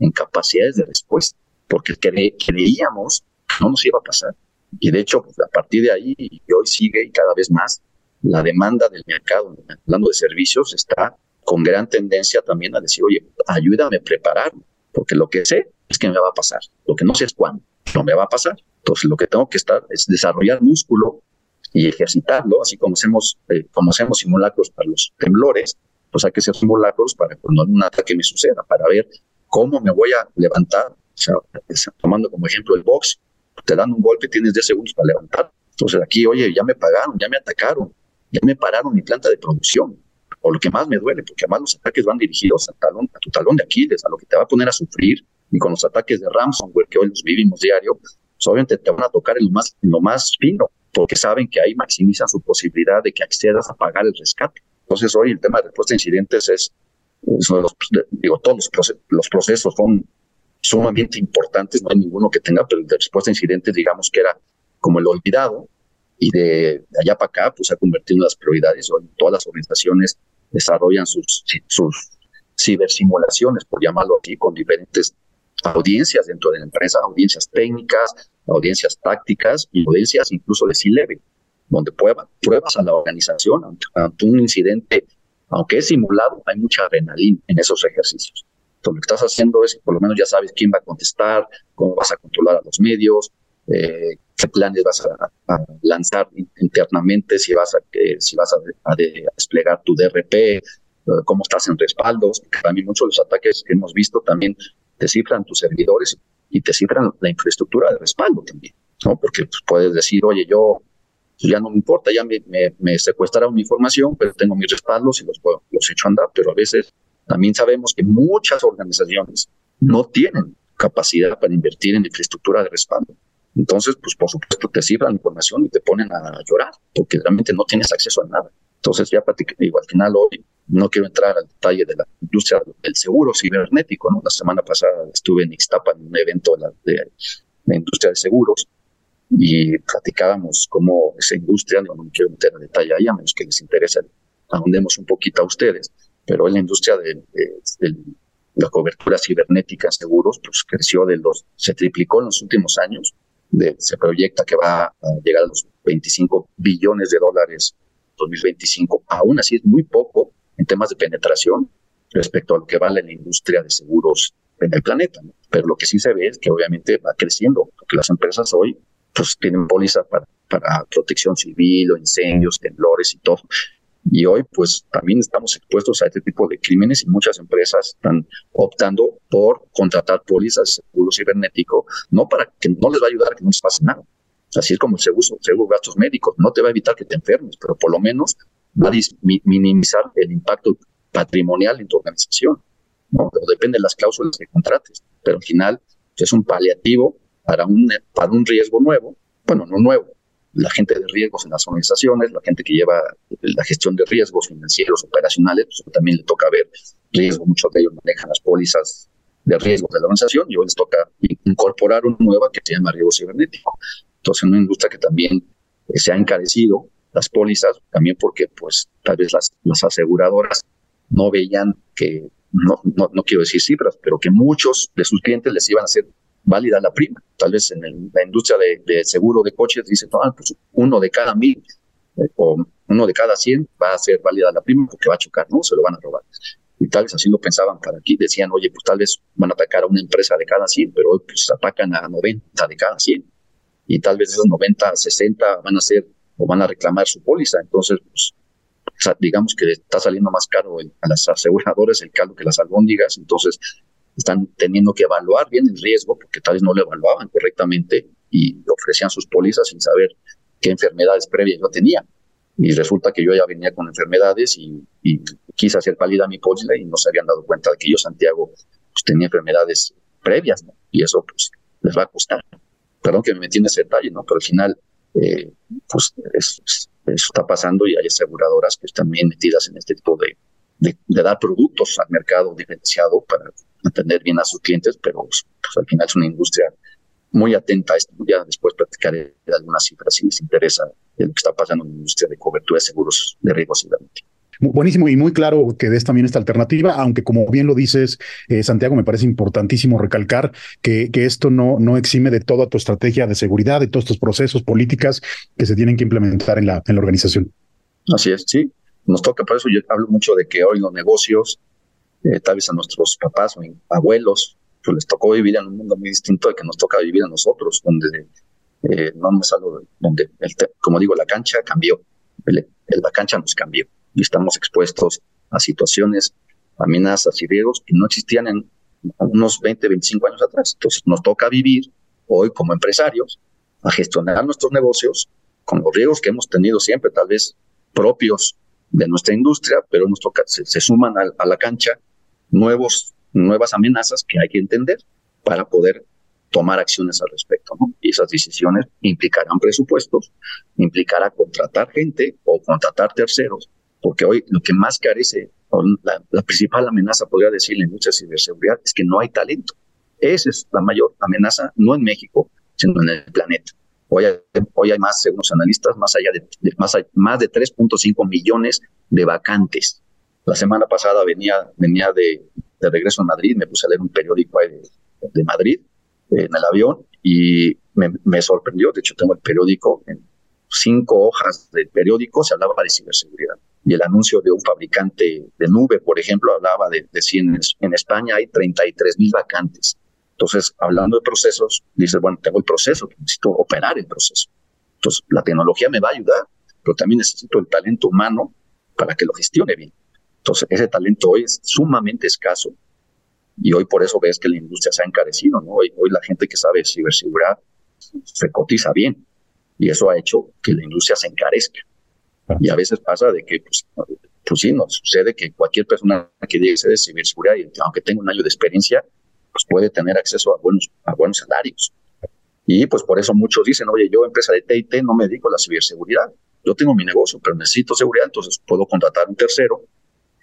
en capacidades de respuesta, porque creíamos que no nos iba a pasar. Y de hecho, pues, a partir de ahí, y hoy sigue y cada vez más, la demanda del mercado, hablando de servicios, está con gran tendencia también a decir, oye, ayúdame a prepararme, porque lo que sé es que me va a pasar, lo que no sé es cuándo, no me va a pasar. Entonces, lo que tengo que estar es desarrollar músculo y ejercitarlo, así como hacemos, eh, como hacemos simulacros para los temblores, pues hay que hacer simulacros para cuando un ataque me suceda, para ver cómo me voy a levantar. O sea, tomando como ejemplo el box, te dan un golpe, tienes 10 segundos para levantar. Entonces aquí, oye, ya me pagaron, ya me atacaron, ya me pararon mi planta de producción. O lo que más me duele, porque además los ataques van dirigidos a, talón, a tu talón de Aquiles, a lo que te va a poner a sufrir. Y con los ataques de ransomware que hoy los vivimos diario, pues obviamente te van a tocar en lo más, en lo más fino, porque saben que ahí maximizan su posibilidad de que accedas a pagar el rescate. Entonces hoy el tema de respuesta a incidentes es, los, digo, todos los, procesos son sumamente importantes, no hay ninguno que tenga, pero de respuesta a incidentes digamos que era como el olvidado y de, allá para acá pues se ha convertido en las prioridades. Hoy todas las organizaciones desarrollan sus, sus cibersimulaciones, por llamarlo así, con diferentes audiencias dentro de la empresa, audiencias técnicas, audiencias tácticas y audiencias incluso de C-Level donde pruebas a la organización ante, un incidente, aunque es simulado, hay mucha adrenalina en esos ejercicios. Entonces, lo que estás haciendo es, por lo menos ya sabes quién va a contestar, cómo vas a controlar a los medios, eh, qué planes vas a, lanzar internamente, si vas a, si vas a, desplegar tu DRP, eh, cómo estás en respaldos. También muchos de los ataques que hemos visto también te cifran tus servidores y te cifran la infraestructura de respaldo también, ¿no? Porque pues, puedes decir, oye, yo ya no me importa, ya me, me, secuestraron mi información, pero tengo mis respaldos y los, los echo a andar. Pero a veces también sabemos que muchas organizaciones no tienen capacidad para invertir en infraestructura de respaldo. Entonces, pues por supuesto te cifran la información y te ponen a llorar porque realmente no tienes acceso a nada. Entonces ya digo, al final hoy no quiero entrar al detalle de la industria del seguro cibernético, ¿no? La semana pasada estuve en Ixtapa en un evento de la, industria de seguros y platicábamos cómo esa industria, no, me quiero meter en detalle ahí, a menos que les interese, ahondemos un poquito a ustedes, pero en la industria de, la cobertura cibernética en seguros, pues creció de los, se triplicó en los últimos años, de, se proyecta que va a llegar a los 25 billones de dólares 2025. Aún así es muy poco en temas de penetración respecto a lo que vale la industria de seguros en el planeta. Pero lo que sí se ve es que obviamente va creciendo, porque las empresas hoy pues tienen pólizas para, para protección civil o incendios, temblores y todo. Y hoy, pues también estamos expuestos a este tipo de crímenes y muchas empresas están optando por contratar pólizas de seguro cibernético, no para que no les va a ayudar a que no les pase nada. Así es como el seguro, seguro gastos médicos. No te va a evitar que te enfermes, pero por lo menos va a minimizar el impacto patrimonial en tu organización. ¿no? depende de las cláusulas que contrates, pero al final es un paliativo para un, para un riesgo nuevo, bueno, no nuevo, la gente de riesgos en las organizaciones, la gente que lleva la gestión de riesgos financieros, operacionales, pues también le toca ver riesgo, muchos de ellos manejan las pólizas de riesgos de la organización y hoy les toca incorporar una nueva que se llama riesgo cibernético. Entonces, en una industria que también eh, se ha encarecido las pólizas, también porque pues tal vez las, las aseguradoras no veían que, no, no, no quiero decir cifras, pero que muchos de sus clientes les iban a hacer válida la prima. Tal vez en la industria de, seguro de coches dicen, no, pues uno de cada mil eh, o uno de cada cien va a ser válida la prima porque va a chocar, ¿no? Se lo van a robar. Y tal vez así lo pensaban para aquí. Decían, oye, pues tal vez van a atacar a una empresa de cada 100, pero hoy pues atacan a 90 de cada 100. Y tal vez esos 90, 60 van a ser o van a reclamar su póliza. Entonces, pues, digamos que está saliendo más caro a las aseguradoras el caldo que las albóndigas. Entonces, están teniendo que evaluar bien el riesgo, porque tal vez no lo evaluaban correctamente y ofrecían sus pólizas sin saber qué enfermedades previas yo tenía. Y resulta que yo ya venía con enfermedades y, quise hacer válida mi póliza y no se habían dado cuenta de que yo, Santiago, pues, tenía enfermedades previas. Y eso, pues, les va a costar. Perdón que me metí en ese detalle, ¿no? Pero al final, eh, pues, eso, está pasando y hay aseguradoras que están bien metidas en este tipo de dar productos al mercado diferenciado para atender bien a sus clientes, pero pues, pues, al final es una industria muy atenta a esto. Ya después platicaré de algunas cifras si les interesa de lo que está pasando en la industria de cobertura de seguros de riesgo cibernético. Buenísimo y muy claro que des también esta alternativa, aunque como bien lo dices, eh, Santiago, me parece importantísimo recalcar que, que esto no, no exime de toda tu estrategia de seguridad, de todos estos procesos, políticas que se tienen que implementar en la, en la organización. Así es, sí. Nos toca, por eso yo hablo mucho de que hoy los negocios eh, tal vez a nuestros papás o abuelos, pues les tocó vivir en un mundo muy distinto de que nos toca vivir a nosotros, donde eh, no me salgo, donde, como digo, la cancha cambió, la cancha nos cambió y estamos expuestos a situaciones, amenazas y riesgos que no existían en unos 20, 25 años atrás. Entonces nos toca vivir hoy como empresarios a gestionar nuestros negocios con los riesgos que hemos tenido siempre, tal vez propios de nuestra industria, pero nos toca, se, suman a, la cancha nuevos, nuevas amenazas que hay que entender para poder tomar acciones al respecto. ¿no? Y esas decisiones implicarán presupuestos, implicará contratar gente o contratar terceros, porque hoy lo que más carece, la, la principal amenaza, podría decir, industria de ciberseguridad es que no hay talento. Esa es la mayor amenaza, no en México, sino en el planeta. Hoy hay, hoy hay más, según los analistas, más allá de, más, más de 3.5 millones de vacantes la semana pasada venía, venía de, de regreso a Madrid, me puse a leer un periódico de, de Madrid en el avión y me, me, sorprendió. De hecho, tengo el periódico en cinco hojas del periódico, se hablaba de ciberseguridad. Y el anuncio de un fabricante de nube, por ejemplo, hablaba de, de si en, en España hay 33 mil vacantes. Entonces, hablando de procesos, dices, bueno, tengo el proceso, necesito operar el proceso. Entonces, la tecnología me va a ayudar, pero también necesito el talento humano para que lo gestione bien. Entonces, ese talento hoy es sumamente escaso y hoy por eso ves que la industria se ha encarecido, ¿no? Hoy, hoy la gente que sabe ciberseguridad se cotiza bien y eso ha hecho que la industria se encarezca. Y a veces pasa de que, pues, pues sí, nos sucede que cualquier persona que llegue de ciberseguridad, y aunque tenga un año de experiencia, pues puede tener acceso a buenos, a buenos salarios. Y pues por eso muchos dicen, oye, yo empresa de TIT no me dedico a la ciberseguridad. Yo tengo mi negocio, pero necesito seguridad, entonces puedo contratar un tercero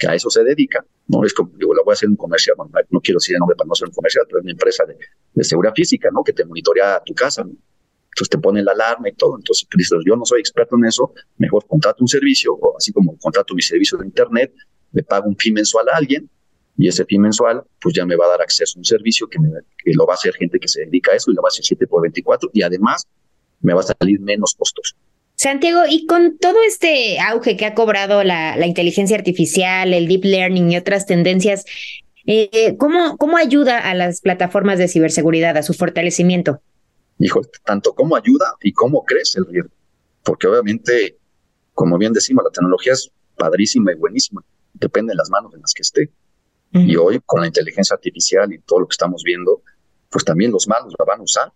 que a eso se dedica. No es como, digo, la voy a hacer un comercial, no quiero decir el nombre para no ser un comercial, pero es una empresa de, de seguridad física, ¿no? Que te monitorea tu casa. Entonces te pone la alarma y todo. Entonces, pues, yo no soy experto en eso, mejor contrato un servicio, o así como contrato mi servicio de Internet, le pago un fee mensual a alguien y ese fee mensual pues ya me va a dar acceso a un servicio que, me, que lo va a hacer gente que se dedica a eso y lo va a hacer 7 por 24 y además me va a salir menos costoso. Santiago, y con todo este auge que ha cobrado la, la inteligencia artificial, el deep learning y otras tendencias, eh, ¿cómo, ¿cómo ayuda a las plataformas de ciberseguridad, a su fortalecimiento? Hijo, tanto cómo ayuda y cómo crece el riesgo. Porque obviamente, como bien decimos, la tecnología es padrísima y buenísima. Depende de las manos en las que esté. Y hoy, con la inteligencia artificial y todo lo que estamos viendo, pues también los malos la van a usar.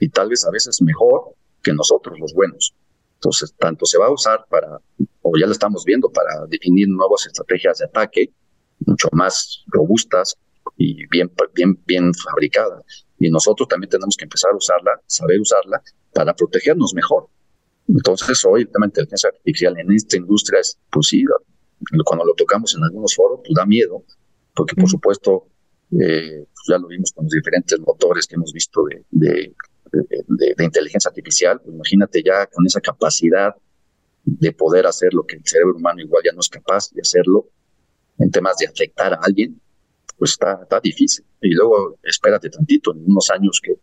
Y tal vez a veces mejor que nosotros, los buenos. Entonces, tanto se va a usar para, o ya lo estamos viendo, para definir nuevas estrategias de ataque, mucho más robustas y bien, bien, bien fabricadas. Y nosotros también tenemos que empezar a usarla, saber usarla, para protegernos mejor. Entonces, hoy el tema de inteligencia artificial en esta industria es, pues sí, cuando lo tocamos en algunos foros, pues da miedo, porque por supuesto, eh, pues ya lo vimos con los diferentes motores que hemos visto de, de, de, inteligencia artificial, pues imagínate ya con esa capacidad de poder hacer lo que el cerebro humano igual ya no es capaz de hacerlo en temas de afectar a alguien, pues está, está difícil. Y luego espérate tantito, en unos años que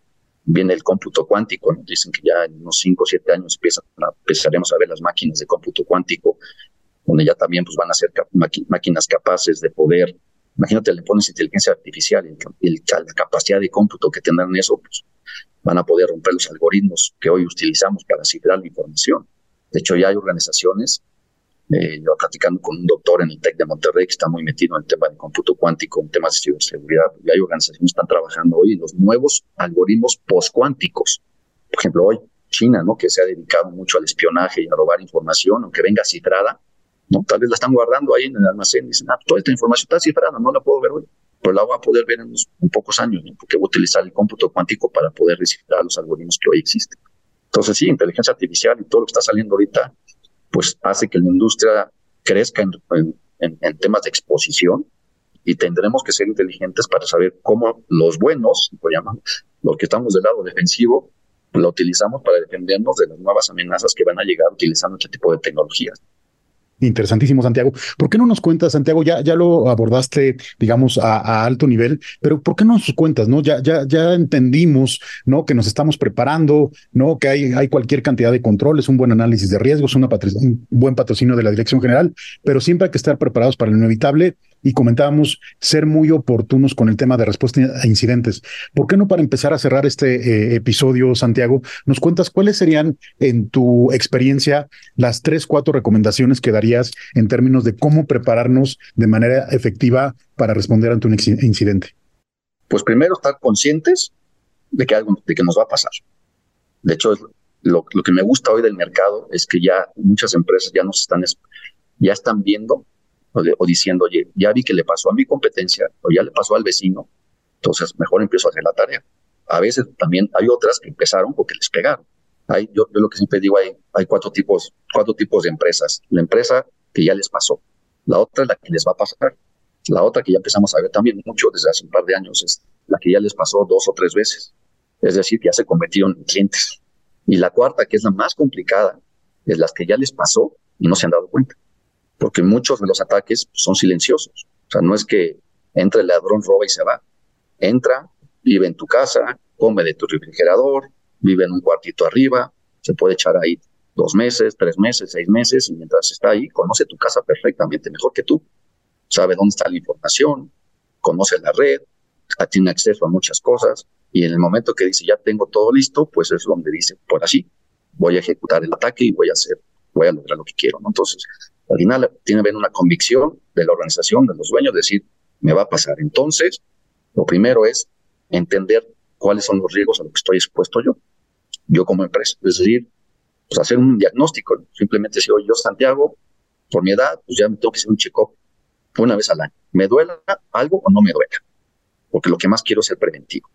viene el cómputo cuántico, nos dicen que ya en unos 5 o 7 años empiezan empezaremos a ver las máquinas de cómputo cuántico, donde ya también pues, van a ser máquinas capaces de poder, imagínate, le pones inteligencia artificial y, la capacidad de cómputo que tendrán eso, pues van a poder romper los algoritmos que hoy utilizamos para cifrar la información. De hecho, ya hay organizaciones, eh, yo platicando con un doctor en el TEC de Monterrey que está muy metido en el tema de cómputo cuántico, en temas de ciberseguridad, y hay organizaciones que están trabajando hoy en los nuevos algoritmos postcuánticos. Por ejemplo, hoy China, ¿no? que se ha dedicado mucho al espionaje y a robar información, aunque venga cifrada, tal vez la están guardando ahí en el almacén y dicen, ah, toda esta información está cifrada, no la puedo ver hoy pero la voy a poder ver en, unos, pocos años, porque voy a utilizar el cómputo cuántico para poder descifrar los algoritmos que hoy existen. Entonces, sí, inteligencia artificial y todo lo que está saliendo ahorita, pues hace que la industria crezca en, en temas de exposición y tendremos que ser inteligentes para saber cómo los buenos, lo llamamos, los que estamos del lado defensivo, lo utilizamos para defendernos de las nuevas amenazas que van a llegar utilizando este tipo de tecnologías. Interesantísimo, Santiago. ¿Por qué no nos cuentas, Santiago? Ya, ya lo abordaste, digamos, a, alto nivel, pero ¿por qué no nos cuentas? ¿No? Ya, ya, ya entendimos, ¿no? Que nos estamos preparando, ¿no? Que hay, hay cualquier cantidad de controles, un buen análisis de riesgos, un buen patrocinio de la dirección general, pero siempre hay que estar preparados para lo inevitable y comentábamos ser muy oportunos con el tema de respuesta a incidentes. ¿Por qué no para empezar a cerrar este eh, episodio, Santiago, nos cuentas cuáles serían en tu experiencia las tres, cuatro recomendaciones que darías en términos de cómo prepararnos de manera efectiva para responder ante un incidente? Pues primero estar conscientes de que algo de que nos va a pasar. De hecho, lo, lo que me gusta hoy del mercado es que ya muchas empresas ya nos están ya están viendo o, diciendo, oye, ya vi que le pasó a mi competencia o ya le pasó al vecino, entonces mejor empiezo a hacer la tarea. A veces también hay otras que empezaron porque les pegaron. Hay, yo, yo lo que siempre digo, hay, hay cuatro, tipos, cuatro tipos de empresas. La empresa que ya les pasó, la otra la que les va a pasar, la otra que ya empezamos a ver también mucho desde hace un par de años es la que ya les pasó dos o tres veces. Es decir, que ya se convirtieron en clientes. Y la cuarta, que es la más complicada, es las que ya les pasó y no se han dado cuenta porque muchos de los ataques son silenciosos. O sea, no es que entre el ladrón, roba y se va. Entra, vive en tu casa, come de tu refrigerador, vive en un cuartito arriba, se puede echar ahí dos meses, tres meses, seis meses, y mientras está ahí, conoce tu casa perfectamente, mejor que tú. Sabe dónde está la información, conoce la red, tiene acceso a muchas cosas, y en el momento que dice, ya tengo todo listo, pues es donde dice, por así, voy a ejecutar el ataque y voy a hacer, voy a lograr lo que quiero. Entonces, al final tiene que haber una convicción de la organización, de los dueños, decir, me va a pasar. Entonces, lo primero es entender cuáles son los riesgos a los que estoy expuesto yo, yo como empresa. Es decir, pues hacer un diagnóstico. Simplemente oye, yo Santiago, por mi edad, pues ya me tengo que hacer un check-up una vez al año. ¿Me duela algo o no me duela? Porque lo que más quiero es ser preventivo.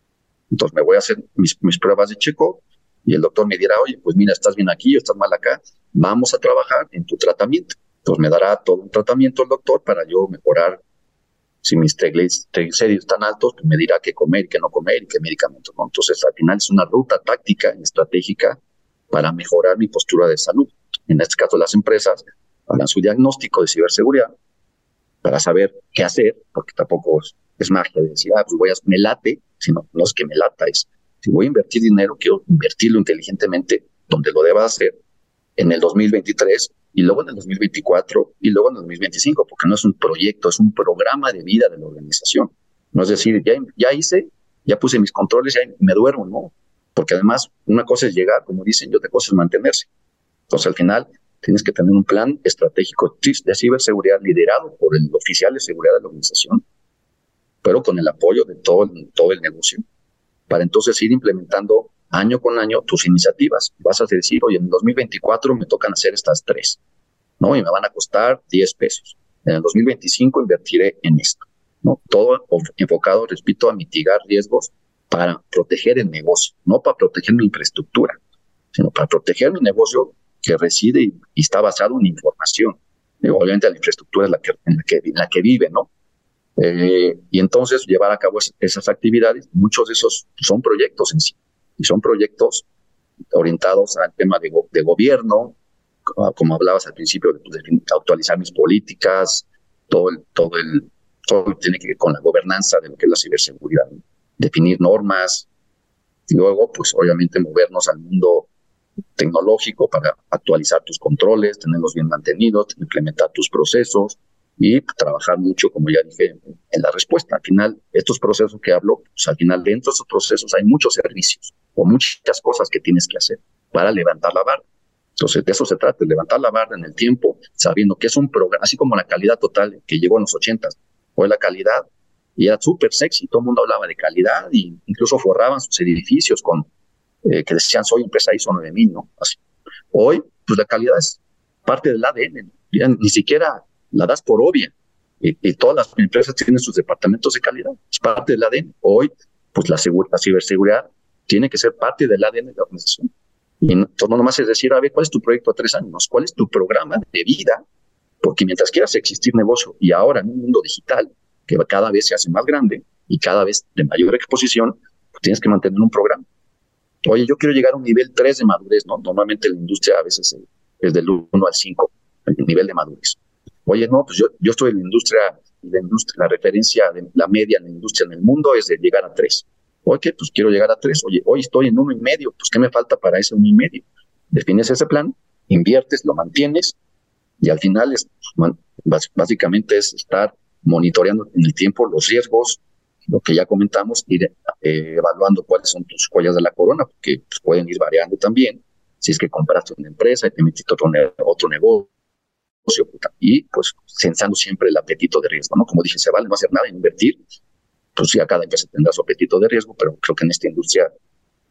Entonces me voy a hacer mis, mis pruebas de check-up y el doctor me dirá, oye, pues mira, estás bien aquí, estás mal acá, vamos a trabajar en tu tratamiento pues me dará todo un tratamiento el doctor para yo mejorar. Si mis triglicéridos están altos, pues me dirá qué comer qué no comer qué medicamentos. ¿no? Entonces, al final es una ruta táctica y estratégica para mejorar mi postura de salud. En este caso, las empresas hagan su diagnóstico de ciberseguridad para saber qué hacer, porque tampoco es, magia de decir, ah, pues voy a, me late, sino no es que me lata, es si voy a invertir dinero, quiero invertirlo inteligentemente donde lo deba hacer en el 2023 y luego en el 2024 y luego en el 2025, porque no es un proyecto, es un programa de vida de la organización. No es decir, ya, ya hice, ya puse mis controles, ya me duermo, ¿no? Porque además una cosa es llegar, como dicen, y otra cosa es mantenerse. Entonces al final tienes que tener un plan estratégico de ciberseguridad liderado por el oficial de seguridad de la organización, pero con el apoyo de todo, todo el negocio, para entonces ir implementando año con año tus iniciativas. Vas a decir, oye, en 2024 me tocan hacer estas tres, ¿no? Y me van a costar 10 pesos. En el 2025 invertiré en esto, ¿no? Todo enfocado, repito, a mitigar riesgos para proteger el negocio, no para proteger mi infraestructura, sino para proteger mi negocio que reside y, está basado en información. obviamente la infraestructura es la que, en, la que, vive, ¿no? Eh, y entonces llevar a cabo esas actividades, muchos de esos son proyectos en sí y son proyectos orientados al tema de, gobierno, como hablabas al principio, de, actualizar mis políticas, todo el, todo el, todo tiene que ver con la gobernanza de lo que es la ciberseguridad, definir normas, y luego, pues obviamente movernos al mundo tecnológico para actualizar tus controles, tenerlos bien mantenidos, implementar tus procesos, y trabajar mucho, como ya dije, en la respuesta. Al final, estos procesos que hablo, pues al final dentro de esos procesos hay muchos servicios o muchas cosas que tienes que hacer para levantar la barra. Entonces, de eso se trata, de levantar la barra en el tiempo, sabiendo que es un programa, así como la calidad total que llegó en los ochentas, fue la calidad y era súper sexy, todo el mundo hablaba de calidad e incluso forraban sus edificios con eh, que decían soy empresa ISO 9000, ¿no? Hoy, pues la calidad es parte del ADN, ni siquiera la das por obvia. Y, todas las empresas tienen sus departamentos de calidad, es parte del ADN. Hoy, pues la, la ciberseguridad tiene que ser parte del ADN de la organización. Y entonces no nomás es decir, a ver, ¿cuál es tu proyecto a tres años? ¿Cuál es tu programa de vida? Porque mientras quieras existir negocio y ahora en un mundo digital que cada vez se hace más grande y cada vez de mayor exposición, pues tienes que mantener un programa. Oye, yo quiero llegar a un nivel 3 de madurez, ¿no? Normalmente la industria a veces es del 1 al 5, el nivel de madurez. Oye, no, pues yo, yo estoy en la industria, la industria, la referencia de la media en la industria en el mundo es de llegar a tres. Oye, pues quiero llegar a tres. Oye, hoy estoy en uno y medio, pues ¿qué me falta para ese uno y medio? Defines ese plan, inviertes, lo mantienes y al final es, básicamente es estar monitoreando en el tiempo los riesgos, lo que ya comentamos, ir eh, evaluando cuáles son tus joyas de la corona, porque pues, pueden ir variando también. Si es que compraste una empresa y te metiste otro, otro negocio, y pues censando siempre el apetito de riesgo, ¿no? Como dije, se vale no hacer nada, invertir, pues ya cada empresa tendrá su apetito de riesgo, pero creo que en esta industria,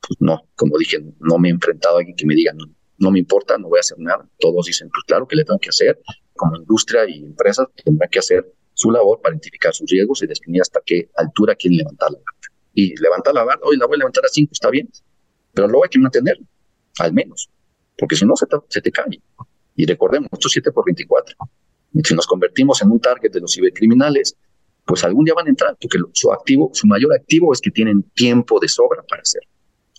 pues no, como dije, no me he enfrentado a alguien que me diga, no, no me importa, no voy a hacer nada. Todos dicen, pues claro que le tengo que hacer, como industria y empresas tendrán que hacer su labor para identificar sus riesgos y definir hasta qué altura quieren levantar la barra. Y levantar la barra, hoy la voy a levantar a 5, está bien, pero luego hay que mantener, al menos, porque si no se te, se te cae. Y recordemos, estos 7 por 24. Y si nos convertimos en un target de los cibercriminales, pues algún día van a entrar, porque su activo, su mayor activo es que tienen tiempo de sobra para hacer.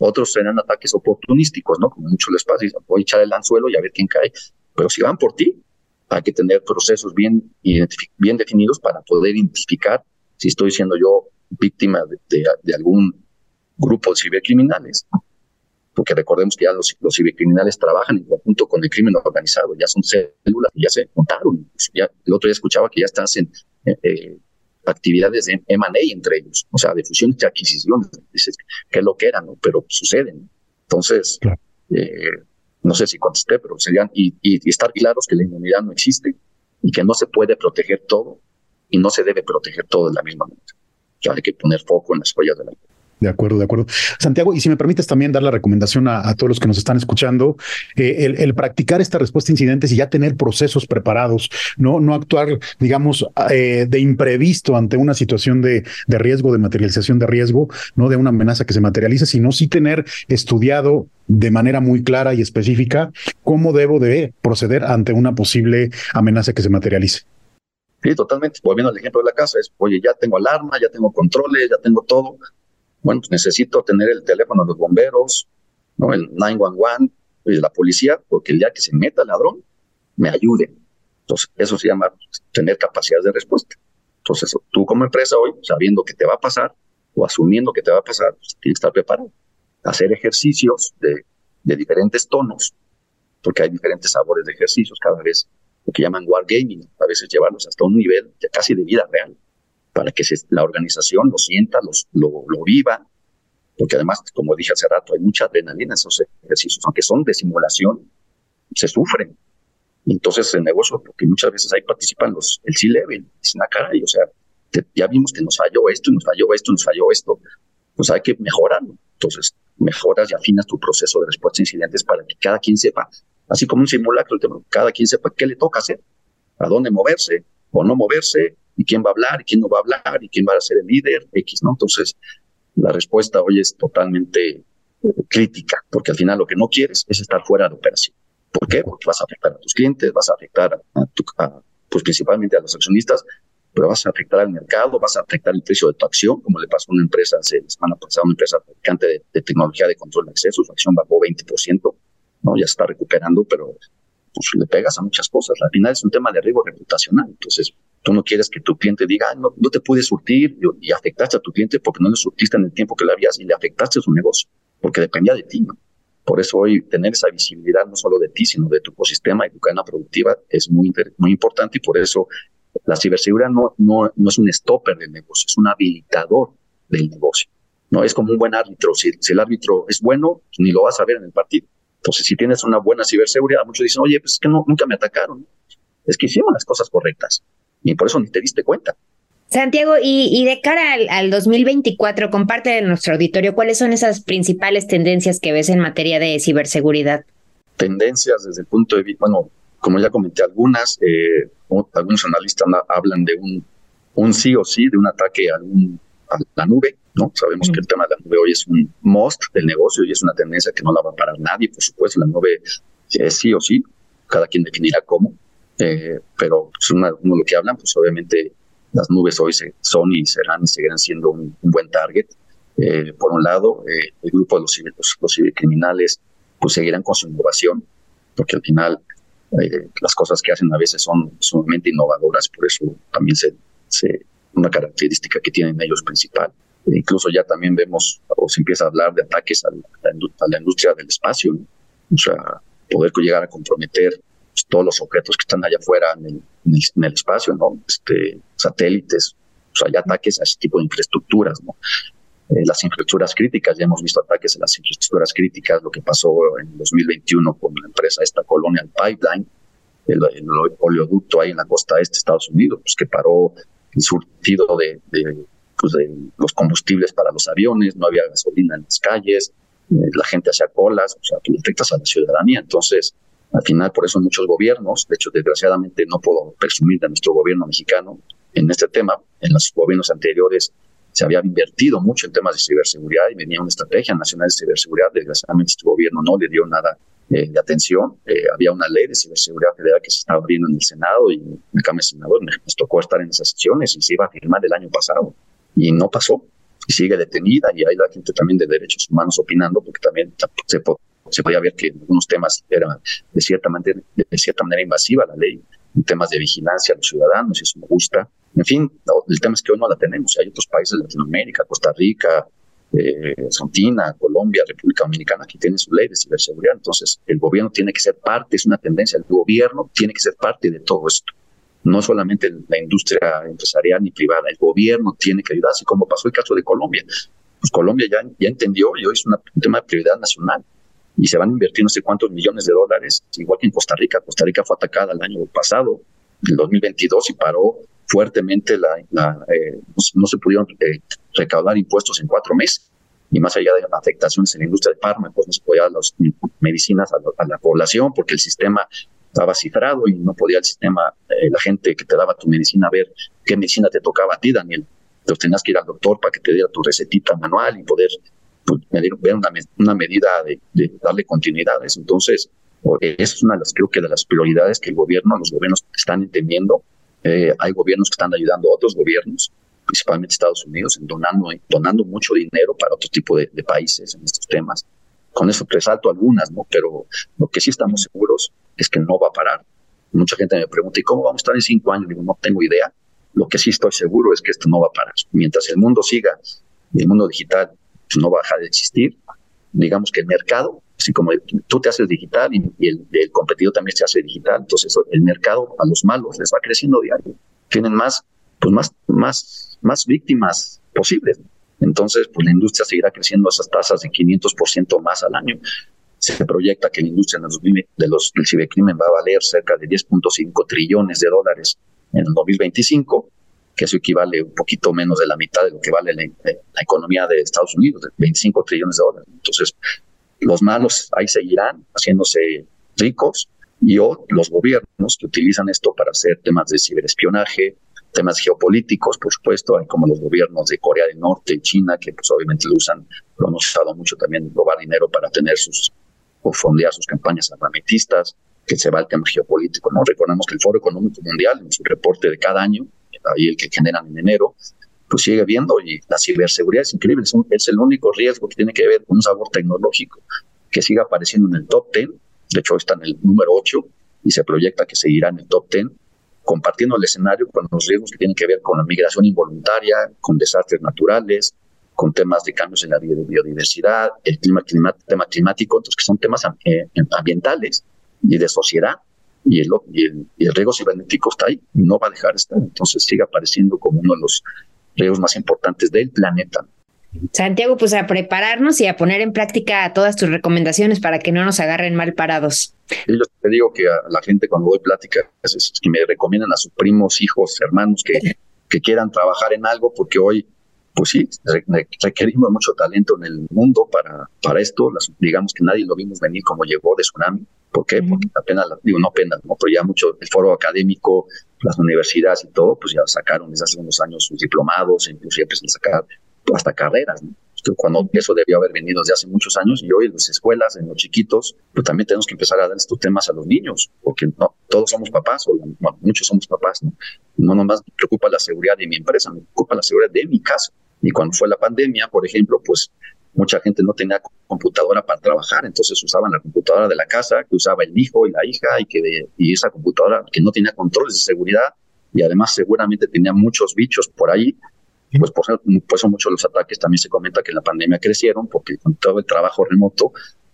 Otros serán ataques oportunísticos, ¿no? Como muchos les pasa, voy a echar el anzuelo y a ver quién cae. Pero si van por ti, hay que tener procesos bien, bien definidos para poder identificar si estoy siendo yo víctima de, de algún grupo de cibercriminales porque recordemos que ya los, cibercriminales trabajan en conjunto con el crimen organizado, ya son células, ya se montaron. Ya, el otro día escuchaba que ya están en eh, eh, actividades de M&A entre ellos, o sea, de fusiones y adquisiciones, dices, que es lo que eran, ¿no? pero suceden. Entonces, eh, no sé si contesté, pero serían, y, y, estar claros que la inmunidad no existe y que no se puede proteger todo y no se debe proteger todo de la misma manera. Ya hay que poner foco en las joyas de la De acuerdo, de acuerdo. Santiago, y si me permites también dar la recomendación a, todos los que nos están escuchando, eh, el, practicar esta respuesta a incidentes y ya tener procesos preparados, no, no actuar, digamos, eh, de imprevisto ante una situación de, de, riesgo, de materialización de riesgo, no de una amenaza que se materialice, sino sí tener estudiado de manera muy clara y específica cómo debo de proceder ante una posible amenaza que se materialice. Sí, totalmente. Volviendo al ejemplo de la casa, es, oye, ya tengo alarma, ya tengo controles, ya tengo todo bueno, pues necesito tener el teléfono de los bomberos, ¿no? el 911 y la policía, porque el día que se meta el ladrón, me ayude. Entonces, eso se llama tener capacidad de respuesta. Entonces, tú como empresa hoy, sabiendo que te va a pasar o asumiendo que te va a pasar, pues, tienes que estar preparado. Hacer ejercicios de, de diferentes tonos, porque hay diferentes sabores de ejercicios cada vez, lo que llaman wargaming, a veces llevarlos hasta un nivel de casi de vida real para que la organización lo sienta, lo, lo viva, porque además, como dije hace rato, hay mucha adrenalina en esos ejercicios, aunque son de simulación, se sufren. Entonces, el negocio, porque muchas veces ahí participan los, el C-Level, dicen, ah, caray, o sea, ya vimos que nos falló esto, nos falló esto, nos falló esto, pues hay que mejorarlo. Entonces, mejoras y afinas tu proceso de respuesta a incidentes para que cada quien sepa, así como un simulacro, cada quien sepa qué le toca hacer, a dónde moverse o no moverse, y quién va a hablar y quién no va a hablar y quién va a ser el líder, X, ¿no? Entonces, la respuesta hoy es totalmente eh, crítica, porque al final lo que no quieres es estar fuera de operación. ¿Por qué? Porque vas a afectar a tus clientes, vas a afectar a, tu, pues principalmente a los accionistas, pero vas a afectar al mercado, vas a afectar el precio de tu acción, como le pasó a una empresa hace la semana pasada, una empresa fabricante de, de tecnología de control de acceso, su acción bajó 20%, ¿no? Ya se está recuperando, pero pues le pegas a muchas cosas. Al final es un tema de riesgo reputacional. Entonces, tú no quieres que tu cliente diga, no, no te pude surtir y, afectaste a tu cliente porque no le surtiste en el tiempo que le habías y le afectaste a su negocio, porque dependía de ti. ¿no? Por eso hoy tener esa visibilidad no solo de ti, sino de tu ecosistema y tu cadena productiva es muy, muy importante y por eso la ciberseguridad no, no, no es un stopper del negocio, es un habilitador del negocio. No es como un buen árbitro. Si, el árbitro es bueno, ni lo vas a ver en el partido. Entonces, si tienes una buena ciberseguridad, muchos dicen, oye, pues es que no, nunca me atacaron. Es que hicimos las cosas correctas y por eso ni te diste cuenta. Santiago, y, de cara al, 2024, comparte de nuestro auditorio cuáles son esas principales tendencias que ves en materia de ciberseguridad. Tendencias desde el punto de vista, bueno, como ya comenté algunas, eh, algunos analistas hablan de un, un sí o sí, de un ataque a, a la nube, ¿no? Sabemos que el tema de la nube hoy es un must del negocio y es una tendencia que no la va a parar nadie, por supuesto, la nube es sí o sí, cada quien definirá cómo, eh, pero pues una, uno lo que hablan, pues obviamente las nubes hoy son y serán y seguirán siendo un, buen target. Eh, por un lado, eh, el grupo de los, los, cibercriminales pues seguirán con su innovación, porque al final las cosas que hacen a veces son sumamente innovadoras, por eso también se, se una característica que tienen ellos principal. Incluso ya también vemos o se empieza a hablar de ataques a la, industria del espacio, o sea, poder llegar a comprometer todos los objetos que están allá afuera en el, espacio, ¿no? Este, satélites, o sea, ya ataques a ese tipo de infraestructuras, ¿no? Eh, las infraestructuras críticas, ya hemos visto ataques a las infraestructuras críticas, lo que pasó en 2021 con la empresa esta Colonial Pipeline, el, oleoducto ahí en la costa este de Estados Unidos, pues que paró el surtido de pues, de los combustibles para los aviones, no había gasolina en las calles, eh, la gente hacía colas, o sea, tú afectas a la ciudadanía. Entonces, al final, por eso muchos gobiernos, de hecho, desgraciadamente no puedo presumir de nuestro gobierno mexicano en este tema, en los gobiernos anteriores se había invertido mucho en temas de ciberseguridad y venía una estrategia nacional de ciberseguridad. Desgraciadamente, este gobierno no le dio nada eh, de atención. Eh, había una ley de ciberseguridad federal que se estaba abriendo en el Senado y en Cámara Senador nos tocó estar en esas sesiones y se iba a firmar el año pasado y no pasó y sigue detenida y hay la gente también de derechos humanos opinando porque también se, se podía ver que algunos temas era de cierta manera, de cierta manera invasiva la ley temas de vigilancia a los ciudadanos eso me gusta. En fin, el tema es que hoy no la tenemos. Hay otros países de Latinoamérica, Costa Rica, eh, Argentina, Colombia, República Dominicana que tienen su ley de ciberseguridad. Entonces, el gobierno tiene que ser parte, es una tendencia, el gobierno tiene que ser parte de todo esto no solamente la industria empresarial ni privada, el gobierno tiene que ayudar, así como pasó el caso de Colombia. Pues Colombia ya, ya entendió y hoy es un tema de prioridad nacional y se van a invertir no sé cuántos millones de dólares, igual que en Costa Rica. Costa Rica fue atacada el año pasado, el 2022, y paró fuertemente la, eh, no, se pudieron eh, recaudar impuestos en cuatro meses. y más allá de afectaciones en la industria de fármacos, no se podía dar las medicinas a, la población porque el sistema estaba cifrado y no podía el sistema, eh, la gente que te daba tu medicina, ver qué medicina te tocaba a ti, Daniel. Entonces tenías que ir al doctor para que te diera tu recetita manual y poder pues, una, una medida de, darle continuidades. Entonces, esa es una de las, creo que de las prioridades que el gobierno, los gobiernos están entendiendo. Eh, hay gobiernos que están ayudando a otros gobiernos principalmente Estados Unidos, en donando, donando mucho dinero para otro tipo de, países en estos temas. Con eso resalto algunas, ¿no? Pero lo que sí estamos seguros es que no va a parar. Mucha gente me pregunta, ¿y cómo vamos a estar en cinco años? Digo, no tengo idea. Lo que sí estoy seguro es que esto no va a parar. Mientras el mundo siga, el mundo digital pues, no va a dejar de existir. Digamos que el mercado, así como tú te haces digital y, el, competidor también se hace digital, entonces el mercado a los malos les va creciendo diario. Tienen más, pues más, más más víctimas posibles. Entonces, pues la industria seguirá creciendo a esas tasas de 500% más al año. Se proyecta que la industria de los, del cibercrimen va a valer cerca de 10.5 trillones de dólares en el 2025, que eso equivale un poquito menos de la mitad de lo que vale la, economía de Estados Unidos, de 25 trillones de dólares. Entonces, los malos ahí seguirán haciéndose ricos y los gobiernos que utilizan esto para hacer temas de ciberespionaje, temas geopolíticos, por supuesto, hay como los gobiernos de Corea del Norte y China, que pues obviamente lo usan, lo han usado mucho también robar dinero para tener sus, o fondear sus campañas armamentistas, que se va al tema geopolítico, ¿no? Recordemos que el Foro Económico Mundial, en su reporte de cada año, ahí el que generan en enero, pues sigue viendo y la ciberseguridad es increíble, es, es el único riesgo que tiene que ver con un sabor tecnológico que sigue apareciendo en el top 10, de hecho está en el número 8 y se proyecta que seguirá en el top 10 compartiendo el escenario con los riesgos que tienen que ver con la migración involuntaria, con desastres naturales, con temas de cambios en la biodiversidad, el clima, tema climático, entonces que son temas eh, ambientales y de sociedad. Y el, y el, y el riesgo cibernético está ahí, no va a dejar de estar. Entonces sigue apareciendo como uno de los riesgos más importantes del planeta. Santiago, pues a prepararnos y a poner en práctica todas tus recomendaciones para que no nos agarren mal parados. yo te digo que a la gente cuando doy plática es, que me recomiendan a sus primos, hijos, hermanos que, que quieran trabajar en algo porque hoy, pues sí, requerimos mucho talento en el mundo para, para esto. digamos que nadie lo vimos venir como llegó de tsunami. ¿Por qué? Porque apenas, digo, no apenas, ¿no? pero ya mucho el foro académico, las universidades y todo, pues ya sacaron desde hace unos años sus diplomados, incluso ya empiezan a sacar hasta carreras, cuando eso debió haber venido desde hace muchos años y hoy en las escuelas, en los chiquitos, pues también tenemos que empezar a dar estos temas a los niños, porque no todos somos papás, o muchos somos papás, ¿no? No nomás me preocupa la seguridad de mi empresa, me preocupa la seguridad de mi casa. Y cuando fue la pandemia, por ejemplo, pues mucha gente no tenía computadora para trabajar, entonces usaban la computadora de la casa, que usaba el hijo y la hija, y que y esa computadora que no tenía controles de seguridad, y además seguramente tenía muchos bichos por ahí, pues por, por eso muchos de los ataques también se comenta que en la pandemia crecieron, porque con todo el trabajo remoto,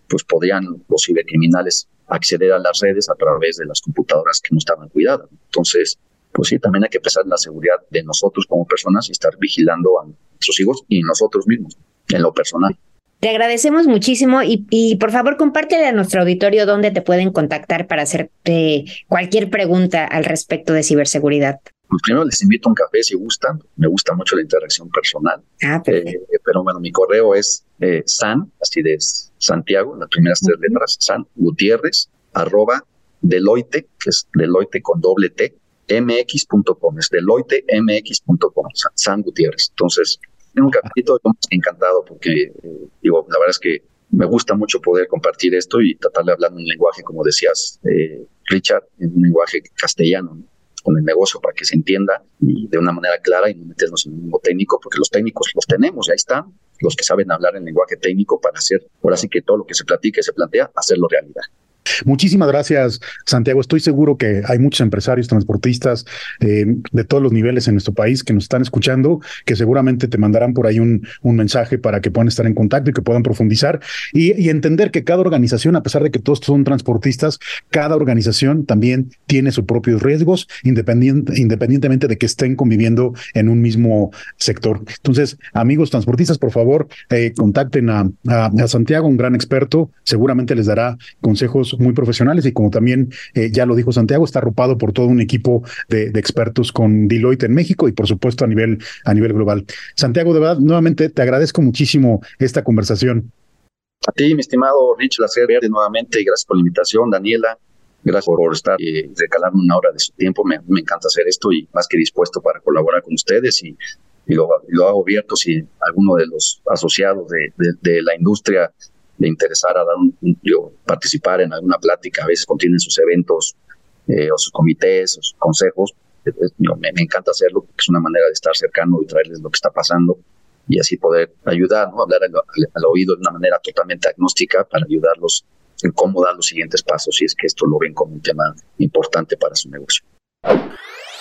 pues podían los cibercriminales acceder a las redes a través de las computadoras que no estaban cuidadas. Entonces, pues sí, también hay que pensar en la seguridad de nosotros como personas y estar vigilando a nuestros hijos y nosotros mismos, en lo personal. Te agradecemos muchísimo y, y, por favor compártele a nuestro auditorio dónde te pueden contactar para hacerte cualquier pregunta al respecto de ciberseguridad. Pues primero les invito a un café si gustan. Me gusta mucho la interacción personal. Ah, eh, pero bueno, mi correo es eh, san, así de Santiago, las primeras tres letras, san Gutiérrez, arroba Deloitte, que es Deloitte con doble T, mx.com, es deloittemx.com, San Gutiérrez. Entonces, en un cafecito, encantado porque, eh, digo, la verdad es que me gusta mucho poder compartir esto y tratar de hablar en un lenguaje, como decías, Richard, en un lenguaje castellano. ¿no? con el negocio para que se entienda y de una manera clara y no meternos en un mundo técnico, porque los técnicos los tenemos, ahí están, los que saben hablar en lenguaje técnico para hacer, ahora sí que todo lo que se platica y se plantea, hacerlo realidad. Muchísimas gracias, Santiago. Estoy seguro que hay muchos empresarios, transportistas eh, de todos los niveles en nuestro país que nos están escuchando, que seguramente te mandarán por ahí un, mensaje para que puedan estar en contacto y que puedan profundizar y, entender que cada organización, a pesar de que todos son transportistas, cada organización también tiene sus propios riesgos, independientemente de que estén conviviendo en un mismo sector. Entonces, amigos transportistas, por favor, eh, contacten a Santiago, un gran experto, seguramente les dará consejos muy profesionales y como también eh, ya lo dijo Santiago, está arropado por todo un equipo de, expertos con Deloitte en México y por supuesto a nivel, a nivel global. Santiago, de verdad, nuevamente te agradezco muchísimo esta conversación. A ti, mi estimado Rich Lacer Verde, nuevamente, y gracias por la invitación, Daniela. Gracias por estar y eh, una hora de su tiempo. Me, encanta hacer esto y más que dispuesto para colaborar con ustedes y, lo, hago abierto si alguno de los asociados de, la industria le interesara dar un, participar en alguna plática. A veces contienen sus eventos eh, o sus comités o sus consejos. me, encanta hacerlo porque es una manera de estar cercano y traerles lo que está pasando y así poder ayudar, ¿no? hablar al, oído de una manera totalmente agnóstica para ayudarlos en cómo dar los siguientes pasos si es que esto lo ven como un tema importante para su negocio.